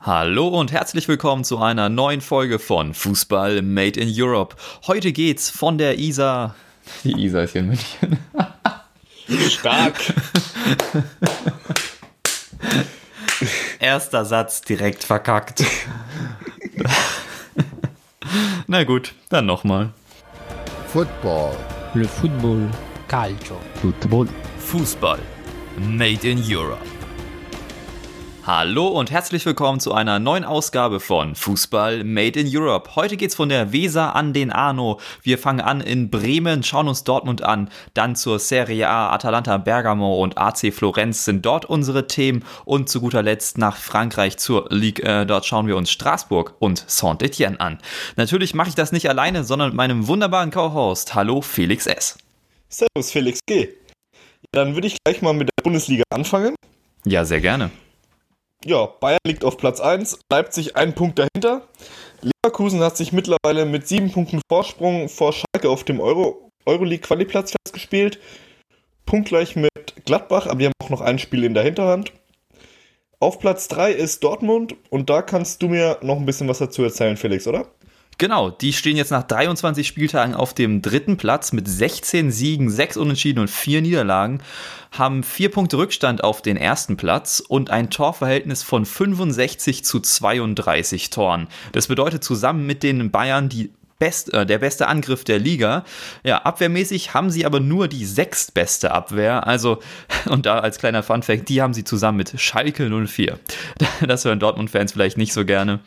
Hallo und herzlich willkommen zu einer neuen Folge von Fußball Made in Europe. Heute geht's von der Isar. Die Isar ist hier in München. Stark. Erster Satz direkt verkackt. Na gut, dann nochmal. Football. Le football. Calcio. Football. Fußball Made in Europe. Hallo und herzlich willkommen zu einer neuen Ausgabe von Fußball Made in Europe. Heute geht's von der Weser an den Arno. Wir fangen an in Bremen, schauen uns Dortmund an, dann zur Serie A, Atalanta Bergamo und AC Florenz sind dort unsere Themen und zu guter Letzt nach Frankreich zur Ligue. Äh, dort schauen wir uns Straßburg und Saint-Etienne an. Natürlich mache ich das nicht alleine, sondern mit meinem wunderbaren Co-Host. Hallo Felix S. Servus Felix G. Dann würde ich gleich mal mit der Bundesliga anfangen. Ja, sehr gerne. Ja, Bayern liegt auf Platz 1, Leipzig einen Punkt dahinter. Leverkusen hat sich mittlerweile mit sieben Punkten Vorsprung vor Schalke auf dem Euro Euroleague-Qualiplatz festgespielt. Punktgleich mit Gladbach, aber die haben auch noch ein Spiel in der Hinterhand. Auf Platz 3 ist Dortmund und da kannst du mir noch ein bisschen was dazu erzählen, Felix, oder? Genau, die stehen jetzt nach 23 Spieltagen auf dem dritten Platz mit 16 Siegen, 6 Unentschieden und 4 Niederlagen, haben 4 Punkte Rückstand auf den ersten Platz und ein Torverhältnis von 65 zu 32 Toren. Das bedeutet zusammen mit den Bayern die Best, äh, der beste Angriff der Liga. Ja, abwehrmäßig haben sie aber nur die sechstbeste Abwehr. Also, und da als kleiner Funfact, die haben sie zusammen mit Schalke 04. Das hören Dortmund-Fans vielleicht nicht so gerne.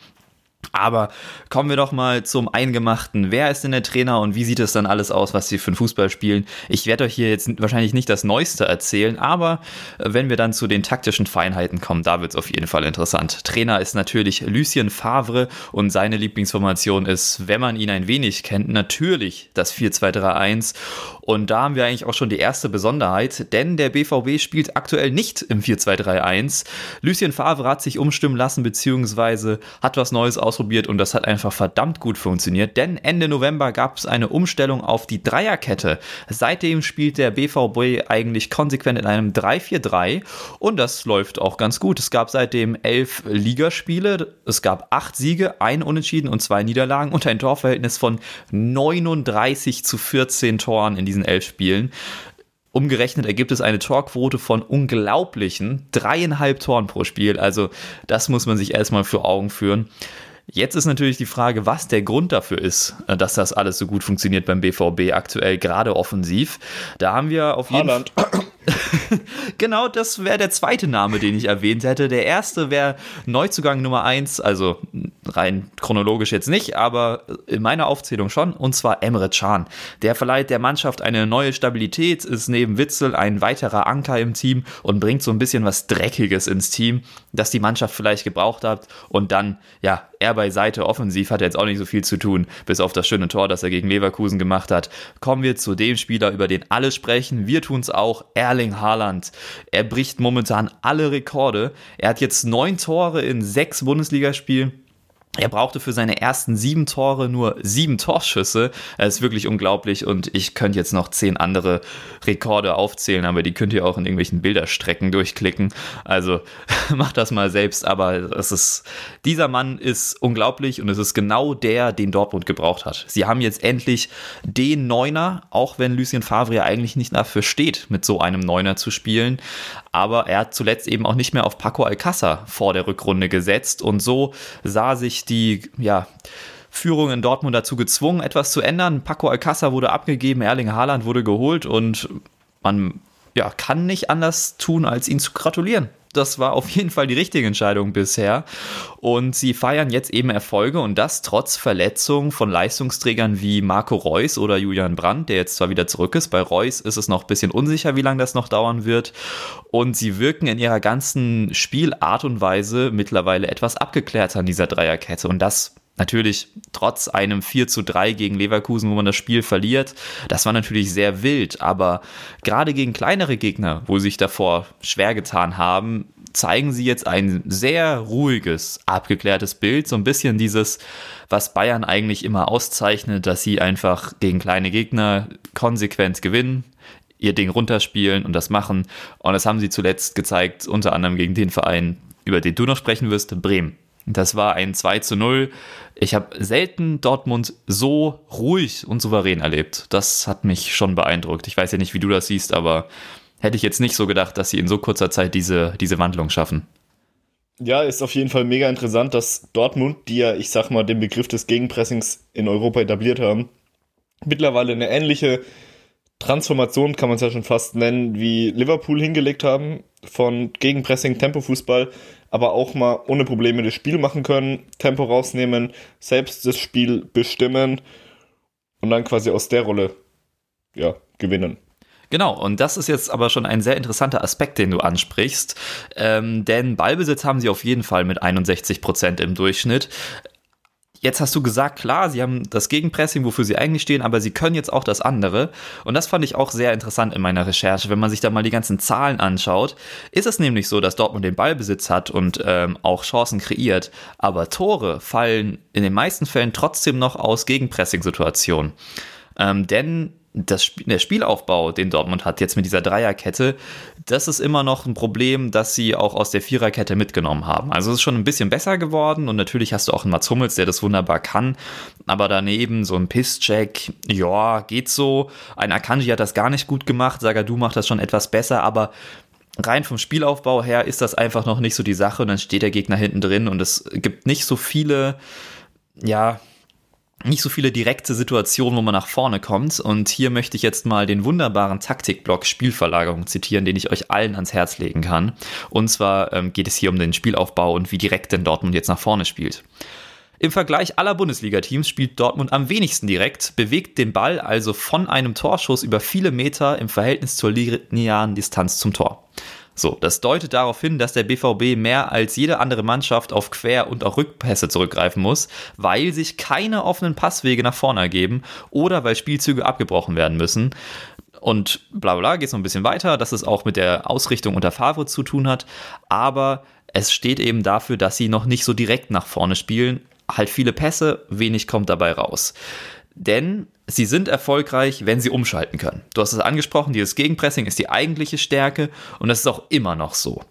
Aber kommen wir doch mal zum Eingemachten. Wer ist denn der Trainer und wie sieht es dann alles aus, was sie für den Fußball spielen? Ich werde euch hier jetzt wahrscheinlich nicht das Neueste erzählen, aber wenn wir dann zu den taktischen Feinheiten kommen, da wird es auf jeden Fall interessant. Trainer ist natürlich Lucien Favre und seine Lieblingsformation ist, wenn man ihn ein wenig kennt, natürlich das 4-2-3-1. Und da haben wir eigentlich auch schon die erste Besonderheit, denn der BVB spielt aktuell nicht im 4-2-3-1. Lucien Favre hat sich umstimmen lassen, beziehungsweise hat was Neues aus ausprobiert und das hat einfach verdammt gut funktioniert, denn Ende November gab es eine Umstellung auf die Dreierkette. Seitdem spielt der BVB eigentlich konsequent in einem 3-4-3 und das läuft auch ganz gut. Es gab seitdem elf Ligaspiele, es gab acht Siege, ein Unentschieden und zwei Niederlagen und ein Torverhältnis von 39 zu 14 Toren in diesen elf Spielen. Umgerechnet ergibt es eine Torquote von unglaublichen dreieinhalb Toren pro Spiel. Also das muss man sich erstmal für Augen führen. Jetzt ist natürlich die Frage, was der Grund dafür ist, äh, dass das alles so gut funktioniert beim BVB aktuell, gerade offensiv. Da haben wir auf jeden Fall. genau, das wäre der zweite Name, den ich erwähnt hätte. Der erste wäre Neuzugang Nummer 1, also rein chronologisch jetzt nicht, aber in meiner Aufzählung schon, und zwar Emre Can. Der verleiht der Mannschaft eine neue Stabilität, ist neben Witzel ein weiterer Anker im Team und bringt so ein bisschen was Dreckiges ins Team, das die Mannschaft vielleicht gebraucht hat. Und dann, ja, er beiseite offensiv hat jetzt auch nicht so viel zu tun, bis auf das schöne Tor, das er gegen Leverkusen gemacht hat. Kommen wir zu dem Spieler, über den alle sprechen. Wir tun es auch. Erling Haaland. Er bricht momentan alle Rekorde. Er hat jetzt neun Tore in sechs Bundesligaspielen. Er brauchte für seine ersten sieben Tore nur sieben Torschüsse. Das ist wirklich unglaublich und ich könnte jetzt noch zehn andere Rekorde aufzählen, aber die könnt ihr auch in irgendwelchen Bilderstrecken durchklicken. Also macht das mal selbst, aber es ist, dieser Mann ist unglaublich und es ist genau der, den Dortmund gebraucht hat. Sie haben jetzt endlich den Neuner, auch wenn Lucien Favre eigentlich nicht dafür steht, mit so einem Neuner zu spielen. Aber er hat zuletzt eben auch nicht mehr auf Paco Alcázar vor der Rückrunde gesetzt und so sah sich die ja, Führung in Dortmund dazu gezwungen, etwas zu ändern. Paco Alcázar wurde abgegeben, Erling Haaland wurde geholt und man ja, kann nicht anders tun, als ihn zu gratulieren. Das war auf jeden Fall die richtige Entscheidung bisher. Und sie feiern jetzt eben Erfolge und das trotz Verletzungen von Leistungsträgern wie Marco Reus oder Julian Brandt, der jetzt zwar wieder zurück ist. Bei Reus ist es noch ein bisschen unsicher, wie lange das noch dauern wird. Und sie wirken in ihrer ganzen Spielart und Weise mittlerweile etwas abgeklärter an dieser Dreierkette. Und das Natürlich trotz einem 4 zu 3 gegen Leverkusen, wo man das Spiel verliert, das war natürlich sehr wild, aber gerade gegen kleinere Gegner, wo sie sich davor schwer getan haben, zeigen sie jetzt ein sehr ruhiges, abgeklärtes Bild, so ein bisschen dieses, was Bayern eigentlich immer auszeichnet, dass sie einfach gegen kleine Gegner konsequent gewinnen, ihr Ding runterspielen und das machen. Und das haben sie zuletzt gezeigt, unter anderem gegen den Verein, über den du noch sprechen wirst, Bremen. Das war ein 2 zu 0. Ich habe selten Dortmund so ruhig und souverän erlebt. Das hat mich schon beeindruckt. Ich weiß ja nicht, wie du das siehst, aber hätte ich jetzt nicht so gedacht, dass sie in so kurzer Zeit diese, diese Wandlung schaffen. Ja, ist auf jeden Fall mega interessant, dass Dortmund, die ja, ich sag mal, den Begriff des Gegenpressings in Europa etabliert haben, mittlerweile eine ähnliche Transformation, kann man es ja schon fast nennen, wie Liverpool hingelegt haben, von Gegenpressing, Tempofußball, aber auch mal ohne Probleme das Spiel machen können, Tempo rausnehmen, selbst das Spiel bestimmen und dann quasi aus der Rolle, ja, gewinnen. Genau, und das ist jetzt aber schon ein sehr interessanter Aspekt, den du ansprichst. Ähm, denn Ballbesitz haben sie auf jeden Fall mit 61 Prozent im Durchschnitt. Jetzt hast du gesagt, klar, sie haben das Gegenpressing, wofür sie eigentlich stehen, aber sie können jetzt auch das andere. Und das fand ich auch sehr interessant in meiner Recherche. Wenn man sich da mal die ganzen Zahlen anschaut, ist es nämlich so, dass Dortmund den Ballbesitz hat und ähm, auch Chancen kreiert. Aber Tore fallen in den meisten Fällen trotzdem noch aus Gegenpressing-Situationen. Ähm, denn das, der Spielaufbau, den Dortmund hat, jetzt mit dieser Dreierkette, das ist immer noch ein Problem, das sie auch aus der Viererkette mitgenommen haben. Also es ist schon ein bisschen besser geworden und natürlich hast du auch einen Mats Hummels, der das wunderbar kann, aber daneben so ein Pisscheck, ja, geht so. Ein Akanji hat das gar nicht gut gemacht, Sagadu macht das schon etwas besser, aber rein vom Spielaufbau her ist das einfach noch nicht so die Sache und dann steht der Gegner hinten drin und es gibt nicht so viele, ja, nicht so viele direkte Situationen, wo man nach vorne kommt. Und hier möchte ich jetzt mal den wunderbaren Taktikblock Spielverlagerung zitieren, den ich euch allen ans Herz legen kann. Und zwar ähm, geht es hier um den Spielaufbau und wie direkt denn Dortmund jetzt nach vorne spielt. Im Vergleich aller Bundesliga-Teams spielt Dortmund am wenigsten direkt, bewegt den Ball also von einem Torschuss über viele Meter im Verhältnis zur linearen Distanz zum Tor. So, das deutet darauf hin, dass der BVB mehr als jede andere Mannschaft auf Quer- und auch Rückpässe zurückgreifen muss, weil sich keine offenen Passwege nach vorne ergeben oder weil Spielzüge abgebrochen werden müssen. Und bla bla geht es noch ein bisschen weiter, dass es auch mit der Ausrichtung unter Favre zu tun hat. Aber es steht eben dafür, dass sie noch nicht so direkt nach vorne spielen. Halt viele Pässe, wenig kommt dabei raus. Denn sie sind erfolgreich, wenn sie umschalten können. Du hast es angesprochen, dieses Gegenpressing ist die eigentliche Stärke und das ist auch immer noch so.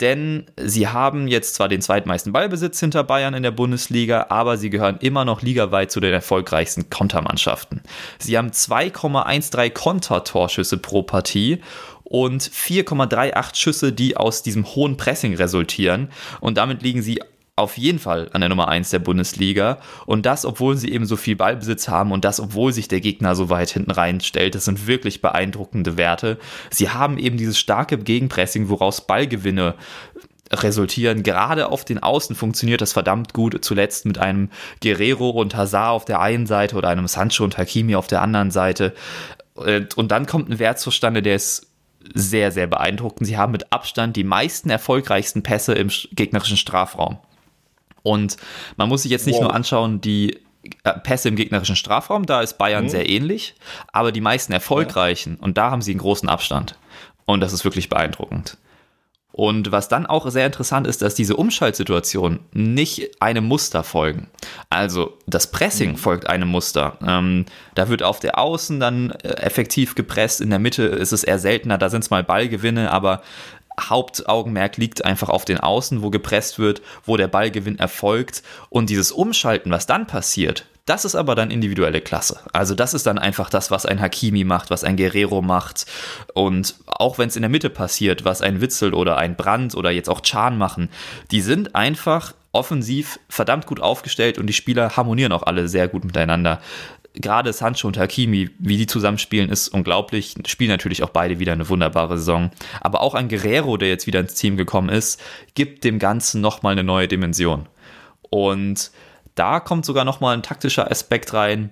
Denn sie haben jetzt zwar den zweitmeisten Ballbesitz hinter Bayern in der Bundesliga, aber sie gehören immer noch ligaweit zu den erfolgreichsten Kontermannschaften. Sie haben 2,13 Kontertorschüsse pro Partie und 4,38 Schüsse, die aus diesem hohen Pressing resultieren. Und damit liegen sie auf jeden Fall an der Nummer 1 der Bundesliga. Und das, obwohl sie eben so viel Ballbesitz haben und das, obwohl sich der Gegner so weit hinten reinstellt. Das sind wirklich beeindruckende Werte. Sie haben eben dieses starke Gegenpressing, woraus Ballgewinne resultieren. Gerade auf den Außen funktioniert das verdammt gut. Zuletzt mit einem Guerrero und Hazard auf der einen Seite oder einem Sancho und Hakimi auf der anderen Seite. Und dann kommt ein Wert zustande, der ist sehr, sehr beeindruckend. Sie haben mit Abstand die meisten erfolgreichsten Pässe im gegnerischen Strafraum. Und man muss sich jetzt nicht wow. nur anschauen, die äh, Pässe im gegnerischen Strafraum, da ist Bayern mhm. sehr ähnlich, aber die meisten erfolgreichen, ja. und da haben sie einen großen Abstand. Und das ist wirklich beeindruckend. Und was dann auch sehr interessant ist, dass diese Umschaltsituationen nicht einem Muster folgen. Also das Pressing mhm. folgt einem Muster. Ähm, da wird auf der Außen dann äh, effektiv gepresst, in der Mitte ist es eher seltener, da sind es mal Ballgewinne, aber Hauptaugenmerk liegt einfach auf den Außen, wo gepresst wird, wo der Ballgewinn erfolgt. Und dieses Umschalten, was dann passiert, das ist aber dann individuelle Klasse. Also das ist dann einfach das, was ein Hakimi macht, was ein Guerrero macht. Und auch wenn es in der Mitte passiert, was ein Witzel oder ein Brand oder jetzt auch Chan machen, die sind einfach offensiv verdammt gut aufgestellt und die Spieler harmonieren auch alle sehr gut miteinander gerade Sancho und Hakimi, wie die zusammenspielen, ist unglaublich. Spielen natürlich auch beide wieder eine wunderbare Saison. Aber auch ein Guerrero, der jetzt wieder ins Team gekommen ist, gibt dem Ganzen nochmal eine neue Dimension. Und da kommt sogar nochmal ein taktischer Aspekt rein,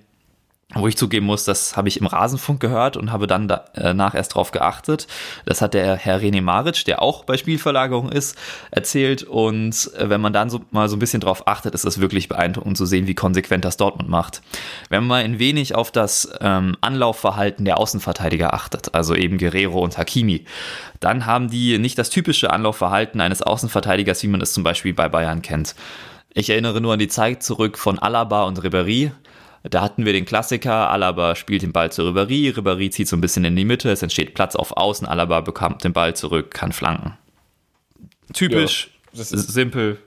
wo ich zugeben muss, das habe ich im Rasenfunk gehört und habe dann danach äh, erst drauf geachtet. Das hat der Herr René Maric, der auch bei Spielverlagerung ist, erzählt. Und äh, wenn man dann so, mal so ein bisschen drauf achtet, ist es wirklich beeindruckend zu sehen, wie konsequent das Dortmund macht. Wenn man mal ein wenig auf das ähm, Anlaufverhalten der Außenverteidiger achtet, also eben Guerrero und Hakimi, dann haben die nicht das typische Anlaufverhalten eines Außenverteidigers, wie man es zum Beispiel bei Bayern kennt. Ich erinnere nur an die Zeit zurück von Alaba und Ribéry, da hatten wir den Klassiker, Alaba spielt den Ball zu Ribéry, Ribéry zieht so ein bisschen in die Mitte, es entsteht Platz auf Außen, Alaba bekommt den Ball zurück, kann flanken. Typisch, ja, simpel.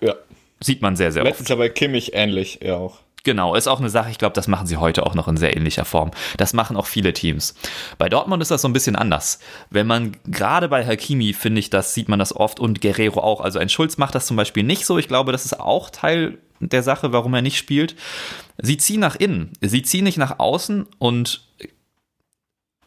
Ja, Sieht man sehr, sehr Letztes oft. Jahr bei Kimmich ähnlich, ja auch. Genau, ist auch eine Sache, ich glaube, das machen sie heute auch noch in sehr ähnlicher Form. Das machen auch viele Teams. Bei Dortmund ist das so ein bisschen anders. Wenn man, gerade bei Hakimi, finde ich, das sieht man das oft und Guerrero auch. Also ein Schulz macht das zum Beispiel nicht so. Ich glaube, das ist auch Teil der Sache, warum er nicht spielt. Sie ziehen nach innen. Sie ziehen nicht nach außen und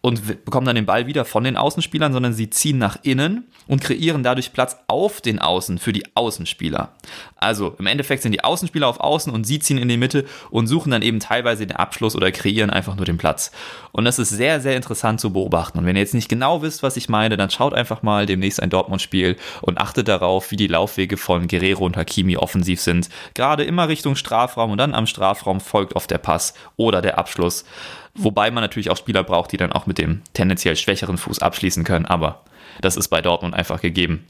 und bekommen dann den Ball wieder von den Außenspielern, sondern sie ziehen nach innen und kreieren dadurch Platz auf den Außen für die Außenspieler. Also im Endeffekt sind die Außenspieler auf Außen und sie ziehen in die Mitte und suchen dann eben teilweise den Abschluss oder kreieren einfach nur den Platz. Und das ist sehr, sehr interessant zu beobachten. Und wenn ihr jetzt nicht genau wisst, was ich meine, dann schaut einfach mal demnächst ein Dortmund-Spiel und achtet darauf, wie die Laufwege von Guerrero und Hakimi offensiv sind. Gerade immer Richtung Strafraum und dann am Strafraum folgt oft der Pass oder der Abschluss. Wobei man natürlich auch Spieler braucht, die dann auch mit dem tendenziell schwächeren Fuß abschließen können, aber das ist bei Dortmund einfach gegeben.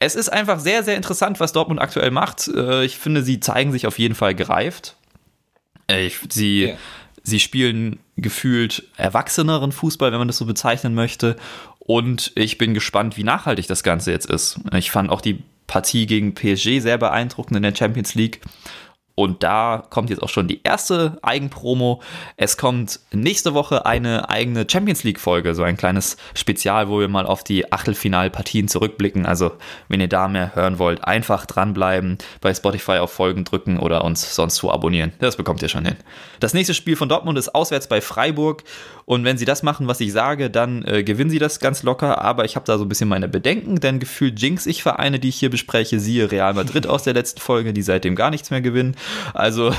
Es ist einfach sehr, sehr interessant, was Dortmund aktuell macht. Äh, ich finde, sie zeigen sich auf jeden Fall gereift. Äh, sie, Ja. sie spielen gefühlt erwachseneren Fußball, wenn man das so bezeichnen möchte. Und ich bin gespannt, wie nachhaltig das Ganze jetzt ist. Ich fand auch die Partie gegen PSG sehr beeindruckend in der Champions League. Und da kommt jetzt auch schon die erste Eigenpromo. Es kommt nächste Woche eine eigene Champions League-Folge, so ein kleines Spezial, wo wir mal auf die Achtelfinalpartien zurückblicken. Also, wenn ihr da mehr hören wollt, einfach dranbleiben, bei Spotify auf Folgen drücken oder uns sonst wo abonnieren. Das bekommt ihr schon hin. Das nächste Spiel von Dortmund ist auswärts bei Freiburg. Und wenn sie das machen, was ich sage, dann äh, gewinnen sie das ganz locker. Aber ich habe da so ein bisschen meine Bedenken, denn gefühlt jinx ich Vereine, die ich hier bespreche. Siehe Real Madrid aus der letzten Folge, die seitdem gar nichts mehr gewinnen. Also,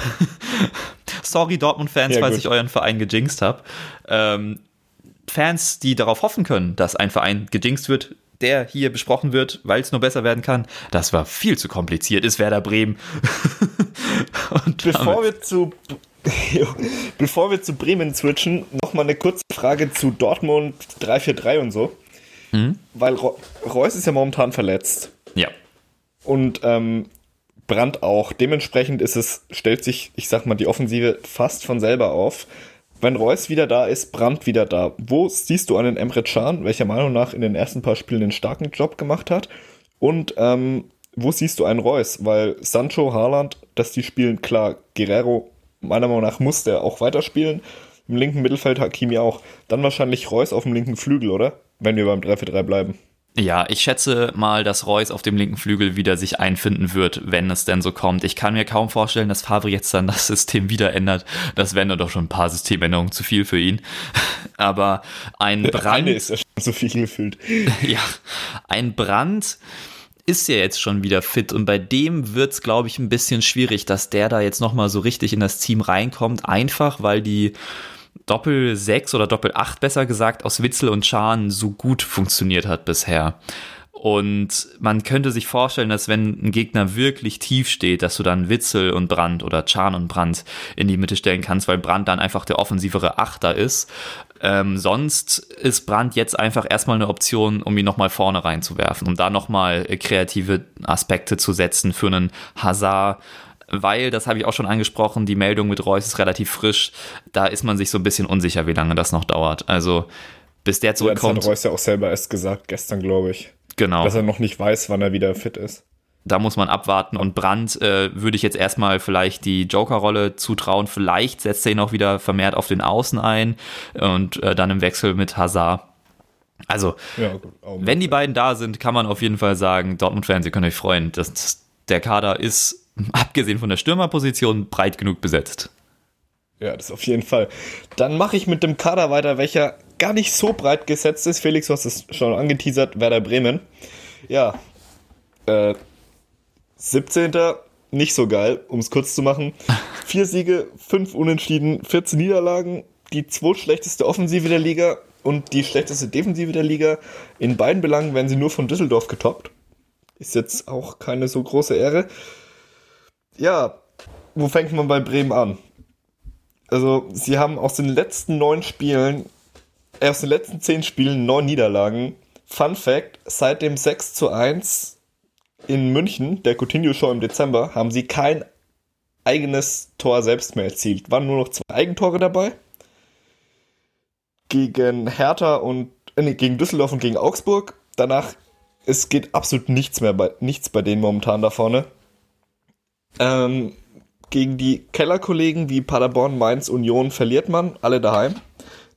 sorry Dortmund-Fans, Ja, falls ich euren Verein gejinxt habe. Ähm, Fans, die darauf hoffen können, dass ein Verein gejinxt wird, der hier besprochen wird, weil es nur besser werden kann, das war viel zu kompliziert, ist Werder Bremen. Und Bevor wir zu bevor wir zu Bremen switchen, nochmal eine kurze Frage zu Dortmund 343 und so. Mhm. Weil Reus ist ja momentan verletzt. ja. Und ähm, Brandt auch. Dementsprechend ist es, stellt sich, ich sag mal, die Offensive fast von selber auf. Wenn Reus wieder da ist, Brandt wieder da. Wo siehst du einen Emre Can, welcher Meinung nach in den ersten paar Spielen einen starken Job gemacht hat? Und ähm, wo siehst du einen Reus? Weil Sancho, Haaland, dass die spielen, klar, Guerrero, meiner Meinung nach muss der auch weiterspielen. Im linken Mittelfeld Hakimi auch. Dann wahrscheinlich Reus auf dem linken Flügel, oder? Wenn wir beim 3-4-3 bleiben. Ja, ich schätze mal, dass Reus auf dem linken Flügel wieder sich einfinden wird, wenn es denn so kommt. Ich kann mir kaum vorstellen, dass Favre jetzt dann das System wieder ändert. Das wären doch schon ein paar Systemänderungen zu viel für ihn. Aber ein Brand. Eine ist ja schon so viel gefühlt. Ja, ein Brand ist ja jetzt schon wieder fit und bei dem wird es, glaube ich, ein bisschen schwierig, dass der da jetzt nochmal so richtig in das Team reinkommt. Einfach, weil die Doppel 6 oder Doppel 8 besser gesagt aus Witzel und Schahn so gut funktioniert hat bisher. Und man könnte sich vorstellen, dass wenn ein Gegner wirklich tief steht, dass du dann Witzel und Brand oder Chan und Brand in die Mitte stellen kannst, weil Brand dann einfach der offensivere Achter ist. Ähm, sonst ist Brand jetzt einfach erstmal eine Option, um ihn nochmal vorne reinzuwerfen, um da nochmal kreative Aspekte zu setzen für einen Hazard, weil, das habe ich auch schon angesprochen, die Meldung mit Reus ist relativ frisch. Da ist man sich so ein bisschen unsicher, wie lange das noch dauert. Also bis der Ja, das zurückkommt, hat Reus ja auch selber erst gesagt, gestern, glaube ich. genau. Dass er noch nicht weiß, wann er wieder fit ist. Da muss man abwarten. Und Brandt äh, würde ich jetzt erstmal vielleicht die Joker-Rolle zutrauen. Vielleicht setzt er ihn auch wieder vermehrt auf den Außen ein und äh, dann im Wechsel mit Hazard. Also, Ja, gut. Wenn die beiden da sind, kann man auf jeden Fall sagen, Dortmund-Fans, ihr könnt euch freuen. Das, der Kader ist, abgesehen von der Stürmerposition, breit genug besetzt. Ja, das auf jeden Fall. Dann mache ich mit dem Kader weiter, welcher gar nicht so breit gesetzt ist. Felix, du hast es schon angeteasert, Werder Bremen. Ja, äh, 17. Nicht so geil, um es kurz zu machen. Vier Siege, fünf Unentschieden, 14 Niederlagen, die zweitschlechteste Offensive der Liga und die schlechteste Defensive der Liga. In beiden Belangen werden sie nur von Düsseldorf getoppt. Ist jetzt auch keine so große Ehre. Ja, wo fängt man bei Bremen an? Also, sie haben aus den letzten neun Spielen, äh, aus den letzten zehn Spielen neun Niederlagen. Fun Fact: Seit dem 6 zu 1 in München, der Coutinho Show im Dezember, haben sie kein eigenes Tor selbst mehr erzielt. Waren nur noch zwei Eigentore dabei. Gegen Hertha und äh, nee, gegen Düsseldorf und gegen Augsburg. Danach, es geht absolut nichts mehr bei nichts bei denen momentan da vorne. Ähm, gegen die Kellerkollegen wie Paderborn, Mainz, Union verliert man, alle daheim.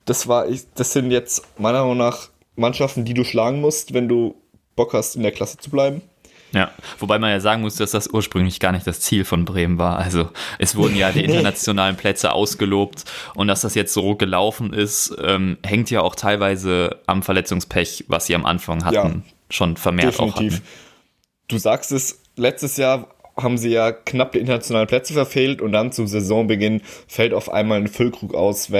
Das, war, das sind jetzt meiner Meinung nach Mannschaften, die du schlagen musst, wenn du Bock hast, in der Klasse zu bleiben. Ja, wobei man ja sagen muss, dass das ursprünglich gar nicht das Ziel von Bremen war. Also es wurden ja die internationalen Plätze ausgelobt und dass das jetzt so gelaufen ist, ähm, hängt ja auch teilweise am Verletzungspech, was sie am Anfang hatten, ja, schon vermehrt definitiv. auch hatten. Du sagst es, letztes Jahr haben sie ja knapp die internationalen Plätze verfehlt und dann zum Saisonbeginn fällt auf einmal ein Füllkrug aus,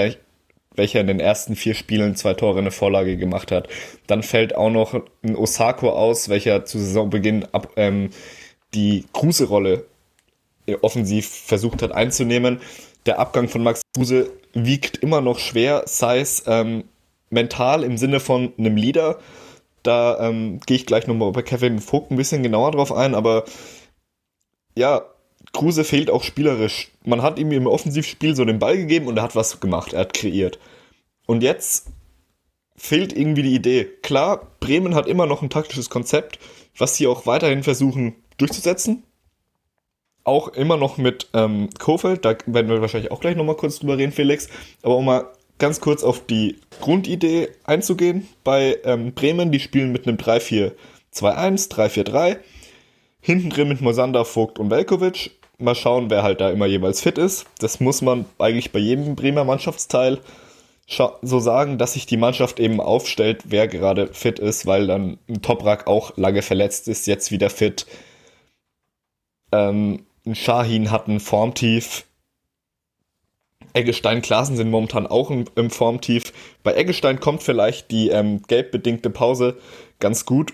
welcher in den ersten vier Spielen zwei Tore eine Vorlage gemacht hat. Dann fällt auch noch ein Osako aus, welcher zu Saisonbeginn ab, ähm, die Kruse-Rolle offensiv versucht hat einzunehmen. Der Abgang von Max Kruse wiegt immer noch schwer, sei es ähm, mental im Sinne von einem Leader. Da ähm, gehe ich gleich nochmal bei Kevin Vogt ein bisschen genauer drauf ein, aber ja, Kruse fehlt auch spielerisch. Man hat ihm im Offensivspiel so den Ball gegeben und er hat was gemacht, er hat kreiert. Und jetzt fehlt irgendwie die Idee. Klar, Bremen hat immer noch ein taktisches Konzept, was sie auch weiterhin versuchen durchzusetzen. Auch immer noch mit ähm, Kofeld, da werden wir wahrscheinlich auch gleich nochmal kurz drüber reden, Felix. Aber um mal ganz kurz auf die Grundidee einzugehen. Bei ähm, Bremen, die spielen mit einem 3-4-2-1, 3-4-3. Hinten drin mit Mosander, Vogt und Velkovic mal schauen, wer halt da immer jeweils fit ist. Das muss man eigentlich bei jedem Bremer Mannschaftsteil so sagen, dass sich die Mannschaft eben aufstellt, wer gerade fit ist, weil dann ein Toprak auch lange verletzt ist, jetzt wieder fit. Ähm, ein Shahin hat ein Formtief. Eggestein, Klassen sind momentan auch im, im Formtief. Bei Eggestein kommt vielleicht die ähm, gelbbedingte Pause ganz gut,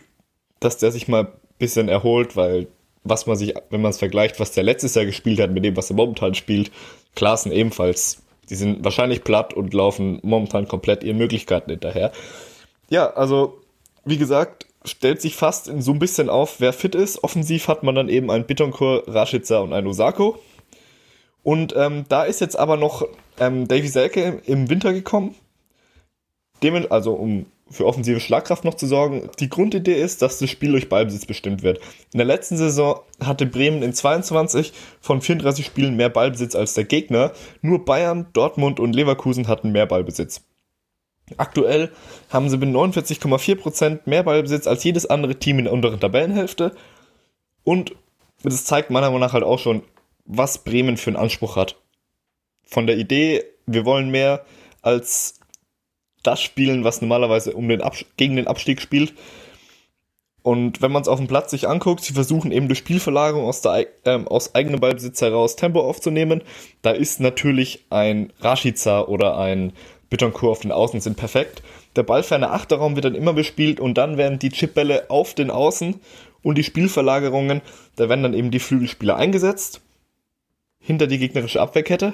dass der sich mal ein bisschen erholt, weil was man sich, wenn man es vergleicht, was der letztes Jahr gespielt hat mit dem, was er momentan spielt, Klaassen ebenfalls. Die sind wahrscheinlich platt und laufen momentan komplett ihren Möglichkeiten hinterher. Ja, also, wie gesagt, stellt sich fast so ein bisschen auf, wer fit ist. Offensiv hat man dann eben einen Bittencourt, Rashica und einen Osako. Und ähm, da ist jetzt aber noch ähm, Davy Selke im Winter gekommen. Dem, also um für offensive Schlagkraft noch zu sorgen. Die Grundidee ist, dass das Spiel durch Ballbesitz bestimmt wird. In der letzten Saison hatte Bremen in 22 von 34 Spielen mehr Ballbesitz als der Gegner. Nur Bayern, Dortmund und Leverkusen hatten mehr Ballbesitz. Aktuell haben sie mit 49,4% mehr Ballbesitz als jedes andere Team in der unteren Tabellenhälfte. Und das zeigt meiner Meinung nach halt auch schon, was Bremen für einen Anspruch hat. Von der Idee, wir wollen mehr als das spielen, was normalerweise um den gegen den Abstieg spielt. Und wenn man es auf dem Platz sich anguckt, sie versuchen eben durch Spielverlagerung aus, der, äh, aus eigenem Ballbesitz heraus Tempo aufzunehmen. Da ist natürlich ein Rashica oder ein Bittencourt auf den Außen sind perfekt. Der ballferne Achterraum wird dann immer bespielt und dann werden die Chipbälle auf den Außen und die Spielverlagerungen, da werden dann eben die Flügelspieler eingesetzt hinter die gegnerische Abwehrkette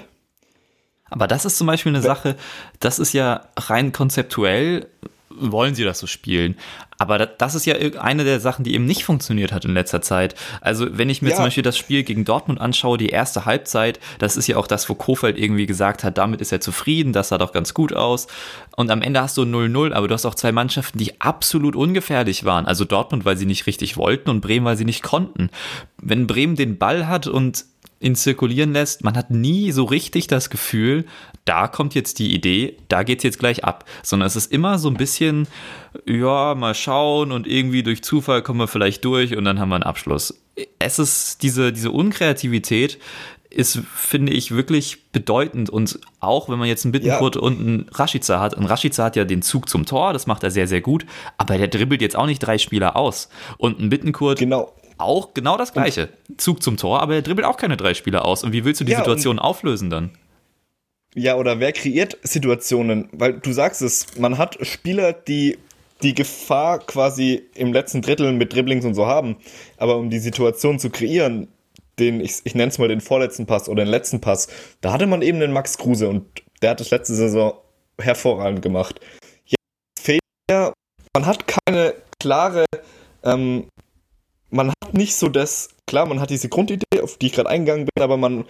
aber das ist zum Beispiel eine Sache, das ist ja rein konzeptuell, wollen sie das so spielen. Aber das ist ja eine der Sachen, die eben nicht funktioniert hat in letzter Zeit. Also, wenn ich mir ja. zum Beispiel das Spiel gegen Dortmund anschaue, die erste Halbzeit, das ist ja auch das, wo Kofeld irgendwie gesagt hat, damit ist er zufrieden, das sah doch ganz gut aus. Und am Ende hast du 0-0, aber du hast auch zwei Mannschaften, die absolut ungefährlich waren. Also Dortmund, weil sie nicht richtig wollten und Bremen, weil sie nicht konnten. Wenn Bremen den Ball hat und ihn zirkulieren lässt, man hat nie so richtig das Gefühl, da kommt jetzt die Idee, da geht's jetzt gleich ab, sondern es ist immer so ein bisschen, ja, mal schauen und irgendwie durch Zufall kommen wir vielleicht durch und dann haben wir einen Abschluss. Es ist diese, diese Unkreativität, ist, finde ich, wirklich bedeutend. Und auch wenn man jetzt einen Bittenkurt ja. und einen Rashica hat, ein Rashica hat ja den Zug zum Tor, das macht er sehr, sehr gut, aber der dribbelt jetzt auch nicht drei Spieler aus. Und ein Bittenkurt genau auch genau das gleiche. Zug zum Tor, aber er dribbelt auch keine drei Spieler aus. Und wie willst du die ja, Situation auflösen dann? Ja, oder wer kreiert Situationen? Weil du sagst es, man hat Spieler, die die Gefahr quasi im letzten Drittel mit Dribblings und so haben. Aber um die Situation zu kreieren, den, ich, ich nenne es mal den vorletzten Pass oder den letzten Pass, da hatte man eben den Max Kruse und der hat das letzte Saison hervorragend gemacht. Jetzt fehlt ja, man hat keine klare ähm, man hat nicht so das, klar, man hat diese Grundidee, auf die ich gerade eingegangen bin, aber man,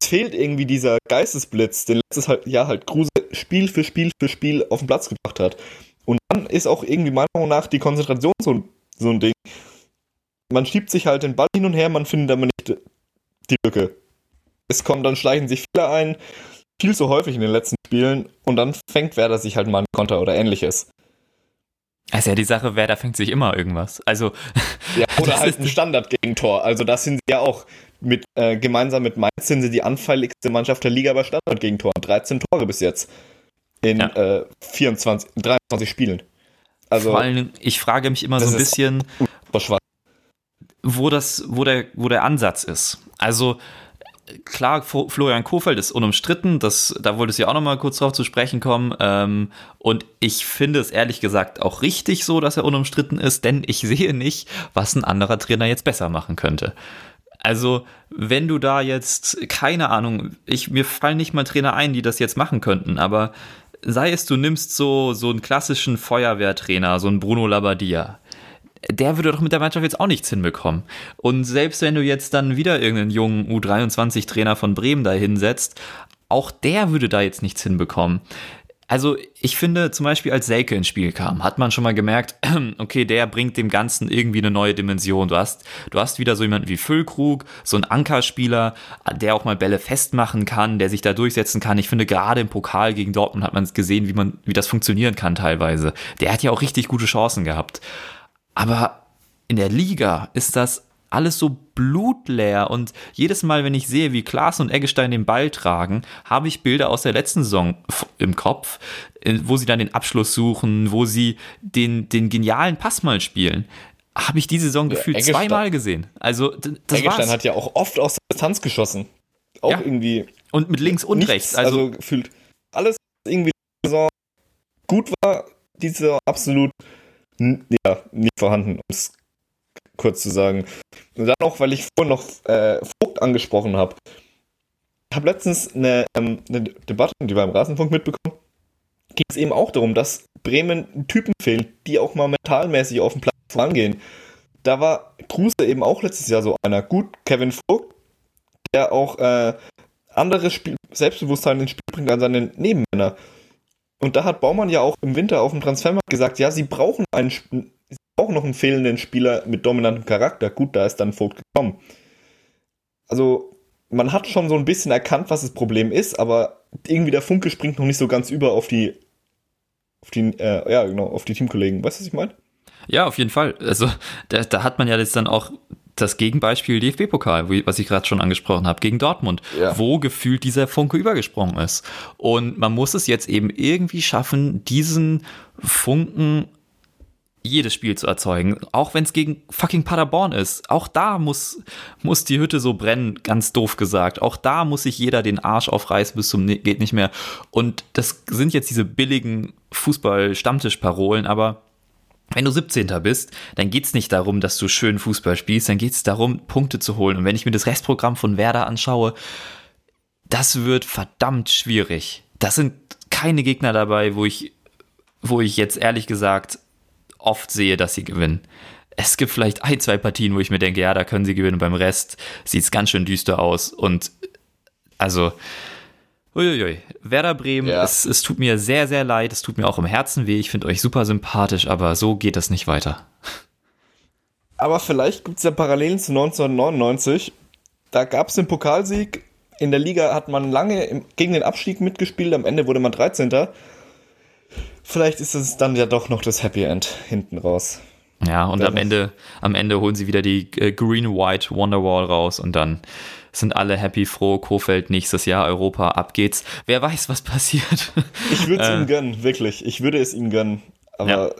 es fehlt irgendwie dieser Geistesblitz, den letztes halt, Jahr halt Kruse Spiel für Spiel für Spiel auf den Platz gebracht hat. Und dann ist auch irgendwie meiner Meinung nach die Konzentration so, so ein Ding. Man schiebt sich halt den Ball hin und her, man findet aber nicht die Lücke. Es kommen dann schleichen sich Fehler ein, viel zu häufig in den letzten Spielen und dann fängt Werder sich halt mal einen Konter oder ähnliches. Also ja die Sache, Werder fängt sich immer irgendwas. Also ja, oder halt ein Standard-Gegentor. Also das sind sie ja auch mit äh, gemeinsam mit Mainz sind sie die anfälligste Mannschaft der Liga bei Standard-Gegentoren. 13 Tore bis jetzt in ja. äh, 24, 23 Spielen. Also vor allem, ich frage mich immer so ein bisschen, wo das, wo der, wo der Ansatz ist. Also klar, Florian Kofeld ist unumstritten, das, da wolltest du ja auch noch mal kurz drauf zu sprechen kommen. Ähm, und ich finde es ehrlich gesagt auch richtig so, dass er unumstritten ist, denn ich sehe nicht, was ein anderer Trainer jetzt besser machen könnte. Also, wenn du da jetzt, keine Ahnung, ich, mir fallen nicht mal Trainer ein, die das jetzt machen könnten, aber sei es, du nimmst so, so einen klassischen Feuerwehrtrainer, so einen Bruno Labbadia, der würde doch mit der Mannschaft jetzt auch nichts hinbekommen. Und selbst wenn du jetzt dann wieder irgendeinen jungen U23-Trainer von Bremen da hinsetzt, auch der würde da jetzt nichts hinbekommen. Also ich finde zum Beispiel, als Selke ins Spiel kam, hat man schon mal gemerkt, okay, der bringt dem Ganzen irgendwie eine neue Dimension. Du hast, du hast wieder so jemanden wie Füllkrug, so ein Ankerspieler, der auch mal Bälle festmachen kann, der sich da durchsetzen kann. Ich finde, gerade im Pokal gegen Dortmund hat man es gesehen, wie man, wie das funktionieren kann teilweise. Der hat ja auch richtig gute Chancen gehabt. Aber in der Liga ist das alles so blutleer und jedes Mal, wenn ich sehe, wie Klaas und Eggestein den Ball tragen, habe ich Bilder aus der letzten Saison im Kopf, wo sie dann den Abschluss suchen, wo sie den, den genialen Pass mal spielen. Habe ich diese Saison gefühlt Eggestein, zweimal gesehen. Also, das Eggestein war's. hat ja auch oft aus der Distanz geschossen. Auch ja. irgendwie. Und mit links und nichts, rechts. Also, also gefühlt alles irgendwie gut war, diese absolut ja, nicht vorhanden, um es kurz zu sagen. Und dann auch, weil ich vorhin noch äh, Vogt angesprochen habe. Ich habe letztens eine, ähm, eine Debatte, die wir im Rasenfunk mitbekommen, ging es eben auch darum, dass Bremen Typen fehlen, die auch mal mentalmäßig auf dem Platz vorangehen. Da war Kruse eben auch letztes Jahr so einer. Gut, Kevin Vogt, der auch äh, anderes Spiel Selbstbewusstsein ins Spiel bringt als seine Nebenmänner. Und da hat Baumann ja auch im Winter auf dem Transfermarkt gesagt, ja, sie brauchen einen, sie brauchen noch einen fehlenden Spieler mit dominantem Charakter. Gut, da ist dann Vogt gekommen. Also, man hat schon so ein bisschen erkannt, was das Problem ist, aber irgendwie der Funke springt noch nicht so ganz über auf die, auf die, äh, ja, genau, auf die Teamkollegen. Weißt du, was ich meine? Ja, auf jeden Fall. Also, da, da hat man ja jetzt dann auch das Gegenbeispiel DFB-Pokal, was ich gerade schon angesprochen habe, gegen Dortmund, ja. wo gefühlt dieser Funke übergesprungen ist. Und man muss es jetzt eben irgendwie schaffen, diesen Funken jedes Spiel zu erzeugen, auch wenn es gegen fucking Paderborn ist. Auch da muss, muss die Hütte so brennen, ganz doof gesagt. Auch da muss sich jeder den Arsch aufreißen bis zum geht nicht mehr. Und das sind jetzt diese billigen Fußball-Stammtisch-Parolen, aber wenn du 17. bist, dann geht's nicht darum, dass du schön Fußball spielst, dann geht's darum, Punkte zu holen. Und wenn ich mir das Restprogramm von Werder anschaue, das wird verdammt schwierig. Das sind keine Gegner dabei, wo ich, wo ich jetzt ehrlich gesagt oft sehe, dass sie gewinnen. Es gibt vielleicht ein, zwei Partien, wo ich mir denke, ja, da können sie gewinnen. Beim Rest sieht's ganz schön düster aus. Und also, Uiuiui. Werder Bremen, ja. es, es tut mir sehr, sehr leid. Es tut mir auch im Herzen weh. Ich finde euch super sympathisch, aber so geht das nicht weiter. Aber vielleicht gibt es ja Parallelen zu 1999. Da gab es den Pokalsieg. In der Liga hat man lange gegen den Abstieg mitgespielt. Am Ende wurde man 13. Vielleicht ist es dann ja doch noch das Happy End hinten raus. Ja, und am Ende, am Ende holen sie wieder die äh, Green-White Wonderwall raus und dann sind alle happy, froh, Kofeld nächstes Jahr Europa, ab geht's. Wer weiß, was passiert. Ich würde es äh, ihm gönnen, wirklich. Ich würde es ihm gönnen. Aber ja.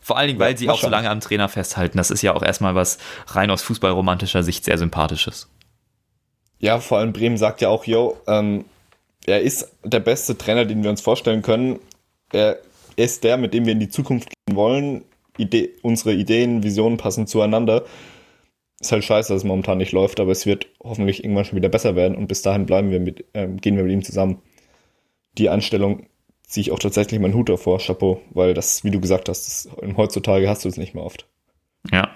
Vor allen Dingen, weil ja, sie auch so lange am Trainer festhalten. Das ist ja auch erstmal was rein aus fußballromantischer Sicht sehr sympathisches. Ja, vor allem Bremen sagt ja auch, yo, ähm, er ist der beste Trainer, den wir uns vorstellen können. Er ist der, mit dem wir in die Zukunft gehen wollen. Idee, unsere Ideen, Visionen passen zueinander. Ist halt scheiße, dass es momentan nicht läuft, aber es wird hoffentlich irgendwann schon wieder besser werden und bis dahin bleiben wir mit, äh, gehen wir mit ihm zusammen. Die Einstellung ziehe ich auch tatsächlich meinen Hut davor, Chapeau, weil das, wie du gesagt hast, das, heutzutage hast du es nicht mehr oft. Ja.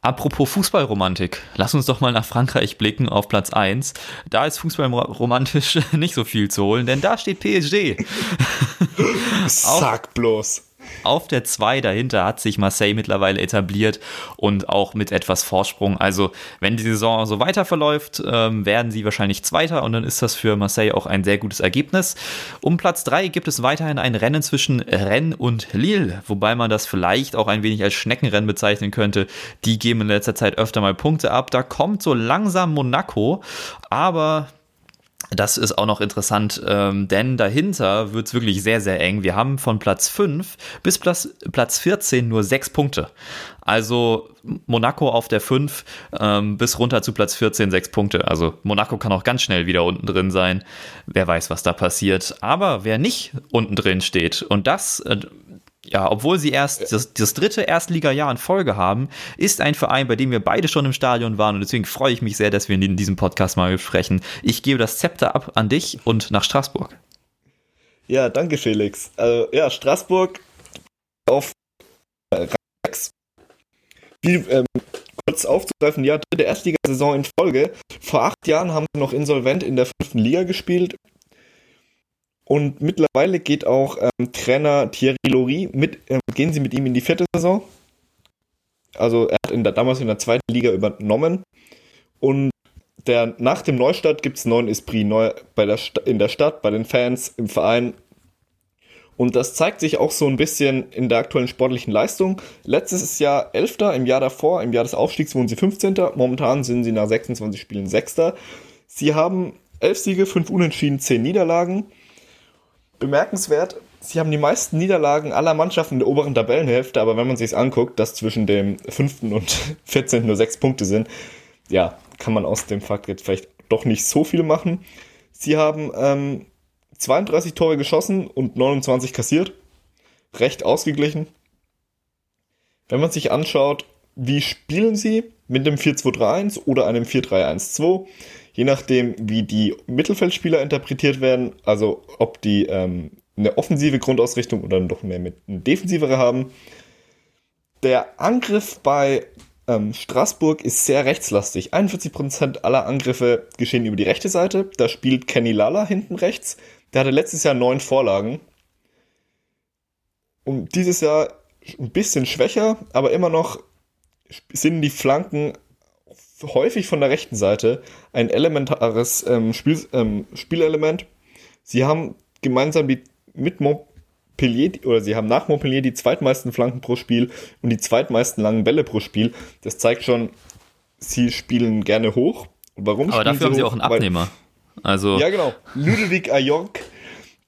Apropos Fußballromantik, lass uns doch mal nach Frankreich blicken auf Platz 1. Da ist Fußballromantisch nicht so viel zu holen, denn da steht PSG. Sag bloß. Auf der 2 dahinter hat sich Marseille mittlerweile etabliert und auch mit etwas Vorsprung. Also, wenn die Saison so weiter verläuft, ähm, werden sie wahrscheinlich Zweiter und dann ist das für Marseille auch ein sehr gutes Ergebnis. Um Platz 3 gibt es weiterhin ein Rennen zwischen Rennes und Lille, wobei man das vielleicht auch ein wenig als Schneckenrennen bezeichnen könnte. Die geben in letzter Zeit öfter mal Punkte ab. Da kommt so langsam Monaco, aber das ist auch noch interessant, ähm, denn dahinter wird es wirklich sehr, sehr eng. Wir haben von Platz 5 bis Platz, Platz 14 nur 6 Punkte. Also Monaco auf der 5 ähm, bis runter zu Platz 14 6 Punkte. Also Monaco kann auch ganz schnell wieder unten drin sein. Wer weiß, was da passiert. Aber wer nicht unten drin steht, und das äh, ja, obwohl sie erst das, das dritte Erstliga-Jahr in Folge haben, ist ein Verein, bei dem wir beide schon im Stadion waren und deswegen freue ich mich sehr, dass wir in diesem Podcast mal sprechen. Ich gebe das Zepter ab an dich und nach Straßburg. Ja, danke Felix. Also, ja, Straßburg auf äh, Wie, ähm, kurz aufzugreifen, ja, dritte Erstligasaison in Folge. Vor acht Jahren haben sie noch insolvent in der fünften Liga gespielt und mittlerweile geht auch ähm, Trainer Thierry Lory mit, ähm, gehen sie mit ihm in die vierte Saison. Also er hat in der, damals in der zweiten Liga übernommen. Und der, nach dem Neustart gibt es neuen Esprit neu bei der in der Stadt, bei den Fans, im Verein. Und das zeigt sich auch so ein bisschen in der aktuellen sportlichen Leistung. Letztes Jahr Elfter, im Jahr davor, im Jahr des Aufstiegs wurden sie 15. Momentan sind sie nach 26 Spielen Sechster. Sie haben elf Siege, fünf Unentschieden, zehn Niederlagen bemerkenswert, sie haben die meisten Niederlagen aller Mannschaften in der oberen Tabellenhälfte, aber wenn man sich anguckt, dass zwischen dem 5. und 14. nur 6 Punkte sind, ja, kann man aus dem Fakt jetzt vielleicht doch nicht so viel machen. Sie haben ähm, 32 Tore geschossen und 29 kassiert. Recht ausgeglichen. Wenn man sich anschaut, wie spielen sie mit dem 4-2-3-1 oder einem 4-3-1-2, je nachdem, wie die Mittelfeldspieler interpretiert werden, also ob die ähm, eine offensive Grundausrichtung oder doch mehr mit eine defensivere haben. Der Angriff bei ähm, Straßburg ist sehr rechtslastig. 41% aller Angriffe geschehen über die rechte Seite. Da spielt Kenny Lala hinten rechts. Der hatte letztes Jahr neun Vorlagen. Und dieses Jahr ein bisschen schwächer, aber immer noch sind die Flanken häufig von der rechten Seite ein elementares ähm, Spiel, ähm, Spielelement. Sie haben gemeinsam die, mit Montpellier, oder sie haben nach Montpellier die zweitmeisten Flanken pro Spiel und die zweitmeisten langen Bälle pro Spiel. Das zeigt schon, sie spielen gerne hoch. Warum Aber dafür haben sie auch einen Abnehmer. Also ja, genau. Ludovic Ajork,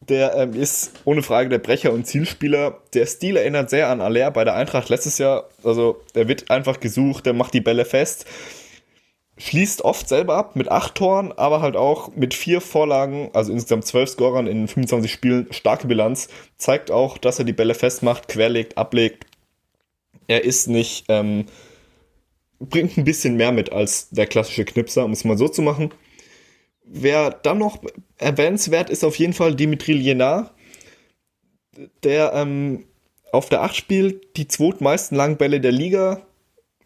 der ähm, ist ohne Frage der Brecher und Zielspieler. Der Stil erinnert sehr an Aller bei der Eintracht letztes Jahr. Also, der wird einfach gesucht, der macht die Bälle fest schließt oft selber ab mit acht Toren, aber halt auch mit vier Vorlagen, also insgesamt zwölf Scorern in 25 Spielen, starke Bilanz. Zeigt auch, dass er die Bälle festmacht, querlegt, ablegt. Er ist nicht, ähm, bringt ein bisschen mehr mit als der klassische Knipser, um es mal so zu machen. Wer dann noch erwähnenswert ist, auf jeden Fall Dimitri Lienard, der ähm, auf der 8 spielt, die zweitmeisten langen Bälle der Liga,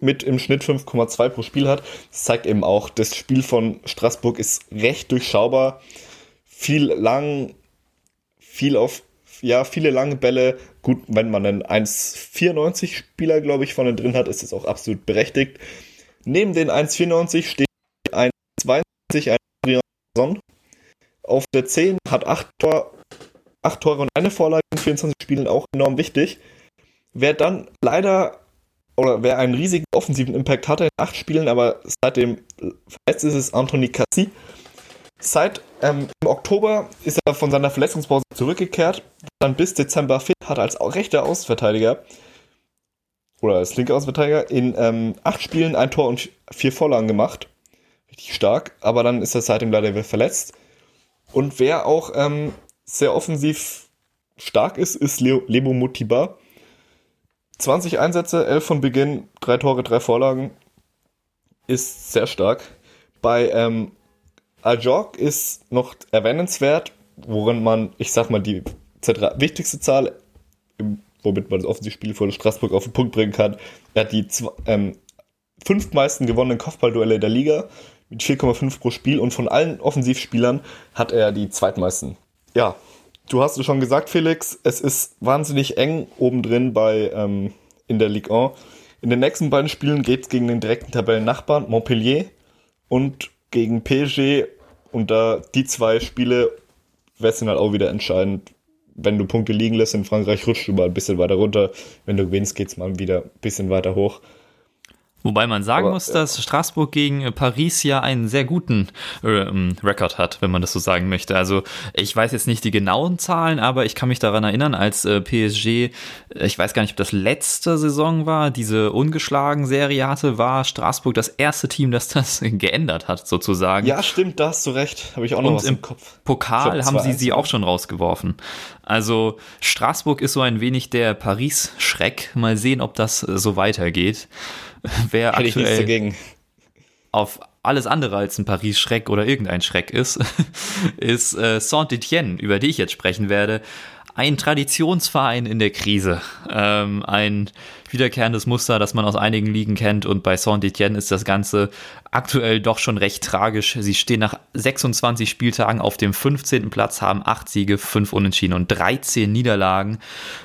mit im Schnitt 5,2 pro Spiel hat. Das zeigt eben auch, das Spiel von Straßburg ist recht durchschaubar. Viel lang, viel auf, ja, viele lange Bälle. Gut, wenn man einen 1,94 Spieler, glaube ich, vorne drin hat, ist es auch absolut berechtigt. Neben den 1,94 steht ein 1,92 ein. Auf der 10 hat 8 Tor, 8 Tore und eine Vorlage in 24 Spielen auch enorm wichtig. Wer dann leider oder wer einen riesigen offensiven Impact hatte in acht Spielen, aber seitdem verletzt ist es Anthony Cassi. Seit ähm, im Oktober ist er von seiner Verletzungspause zurückgekehrt, dann bis Dezember fit, hat als rechter Außenverteidiger oder als linker Außenverteidiger in ähm, acht Spielen ein Tor und vier Vorlagen gemacht. Richtig stark, aber dann ist er seitdem leider wieder verletzt. Und wer auch ähm, sehr offensiv stark ist, ist Leo, Lebo Mutiba 20 Einsätze, 11 von Beginn, 3 Tore, 3 Vorlagen. Ist sehr stark. Bei ähm, Ajok ist noch erwähnenswert, worin man, ich sag mal, die wichtigste Zahl, womit man das Offensivspiel vor Straßburg auf den Punkt bringen kann. Er hat die ähm, fünf meisten gewonnenen Kopfballduelle der Liga mit 4,5 pro Spiel und von allen Offensivspielern hat er die zweitmeisten. Ja, du hast es schon gesagt, Felix, es ist wahnsinnig eng obendrin bei ähm, in der Ligue 1. In den nächsten beiden Spielen geht es gegen den direkten Tabellennachbarn Montpellier und gegen PSG. Und da die zwei Spiele sind halt auch wieder entscheidend. Wenn du Punkte liegen lässt in Frankreich, rutscht du mal ein bisschen weiter runter. Wenn du gewinnst, geht es mal wieder ein bisschen weiter hoch. Wobei man sagen Aber, muss, dass Straßburg gegen äh, Paris ja einen sehr guten äh, ähm, Rekord hat, wenn man das so sagen möchte. Also ich weiß jetzt nicht die genauen Zahlen, aber ich kann mich daran erinnern, als äh, PSG, äh, ich weiß gar nicht, ob das letzte Saison war, diese ungeschlagen Serie hatte, war Straßburg das erste Team, das das geändert hat, sozusagen. Ja, stimmt, da hast du recht. Habe ich auch noch Und was im, im Kopf. Pokal haben sie sie auch schon rausgeworfen. Also Straßburg ist so ein wenig der Paris-Schreck. Mal sehen, ob das äh, so weitergeht wer Hätte aktuell auf alles andere als ein Paris-Schreck oder irgendein Schreck ist, ist äh, Saint-Etienne, über die ich jetzt sprechen werde. Ein Traditionsverein in der Krise. Ähm, ein wiederkehrendes Muster, das man aus einigen Ligen kennt. Und bei Saint-Etienne ist das Ganze aktuell doch schon recht tragisch. Sie stehen nach 26 Spieltagen auf dem 15. Platz, haben 8 Siege, 5 Unentschieden und 13 Niederlagen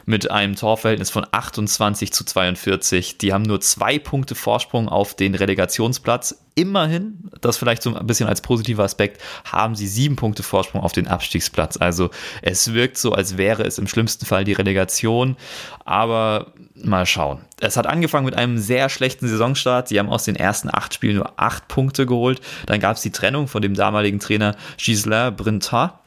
mit einem Torverhältnis von 28 zu 42. Die haben nur zwei Punkte Vorsprung auf den Relegationsplatz. Immerhin, das vielleicht so ein bisschen als positiver Aspekt, haben sie sieben Punkte Vorsprung auf den Abstiegsplatz. Also es wirkt so, als wäre es im schlimmsten Fall die Relegation. Aber mal schauen. Es hat angefangen mit einem sehr schlechten Saisonstart. Sie haben aus den ersten acht Spielen nur acht Punkte geholt. Dann gab es die Trennung von dem damaligen Trainer Gislain Brintat.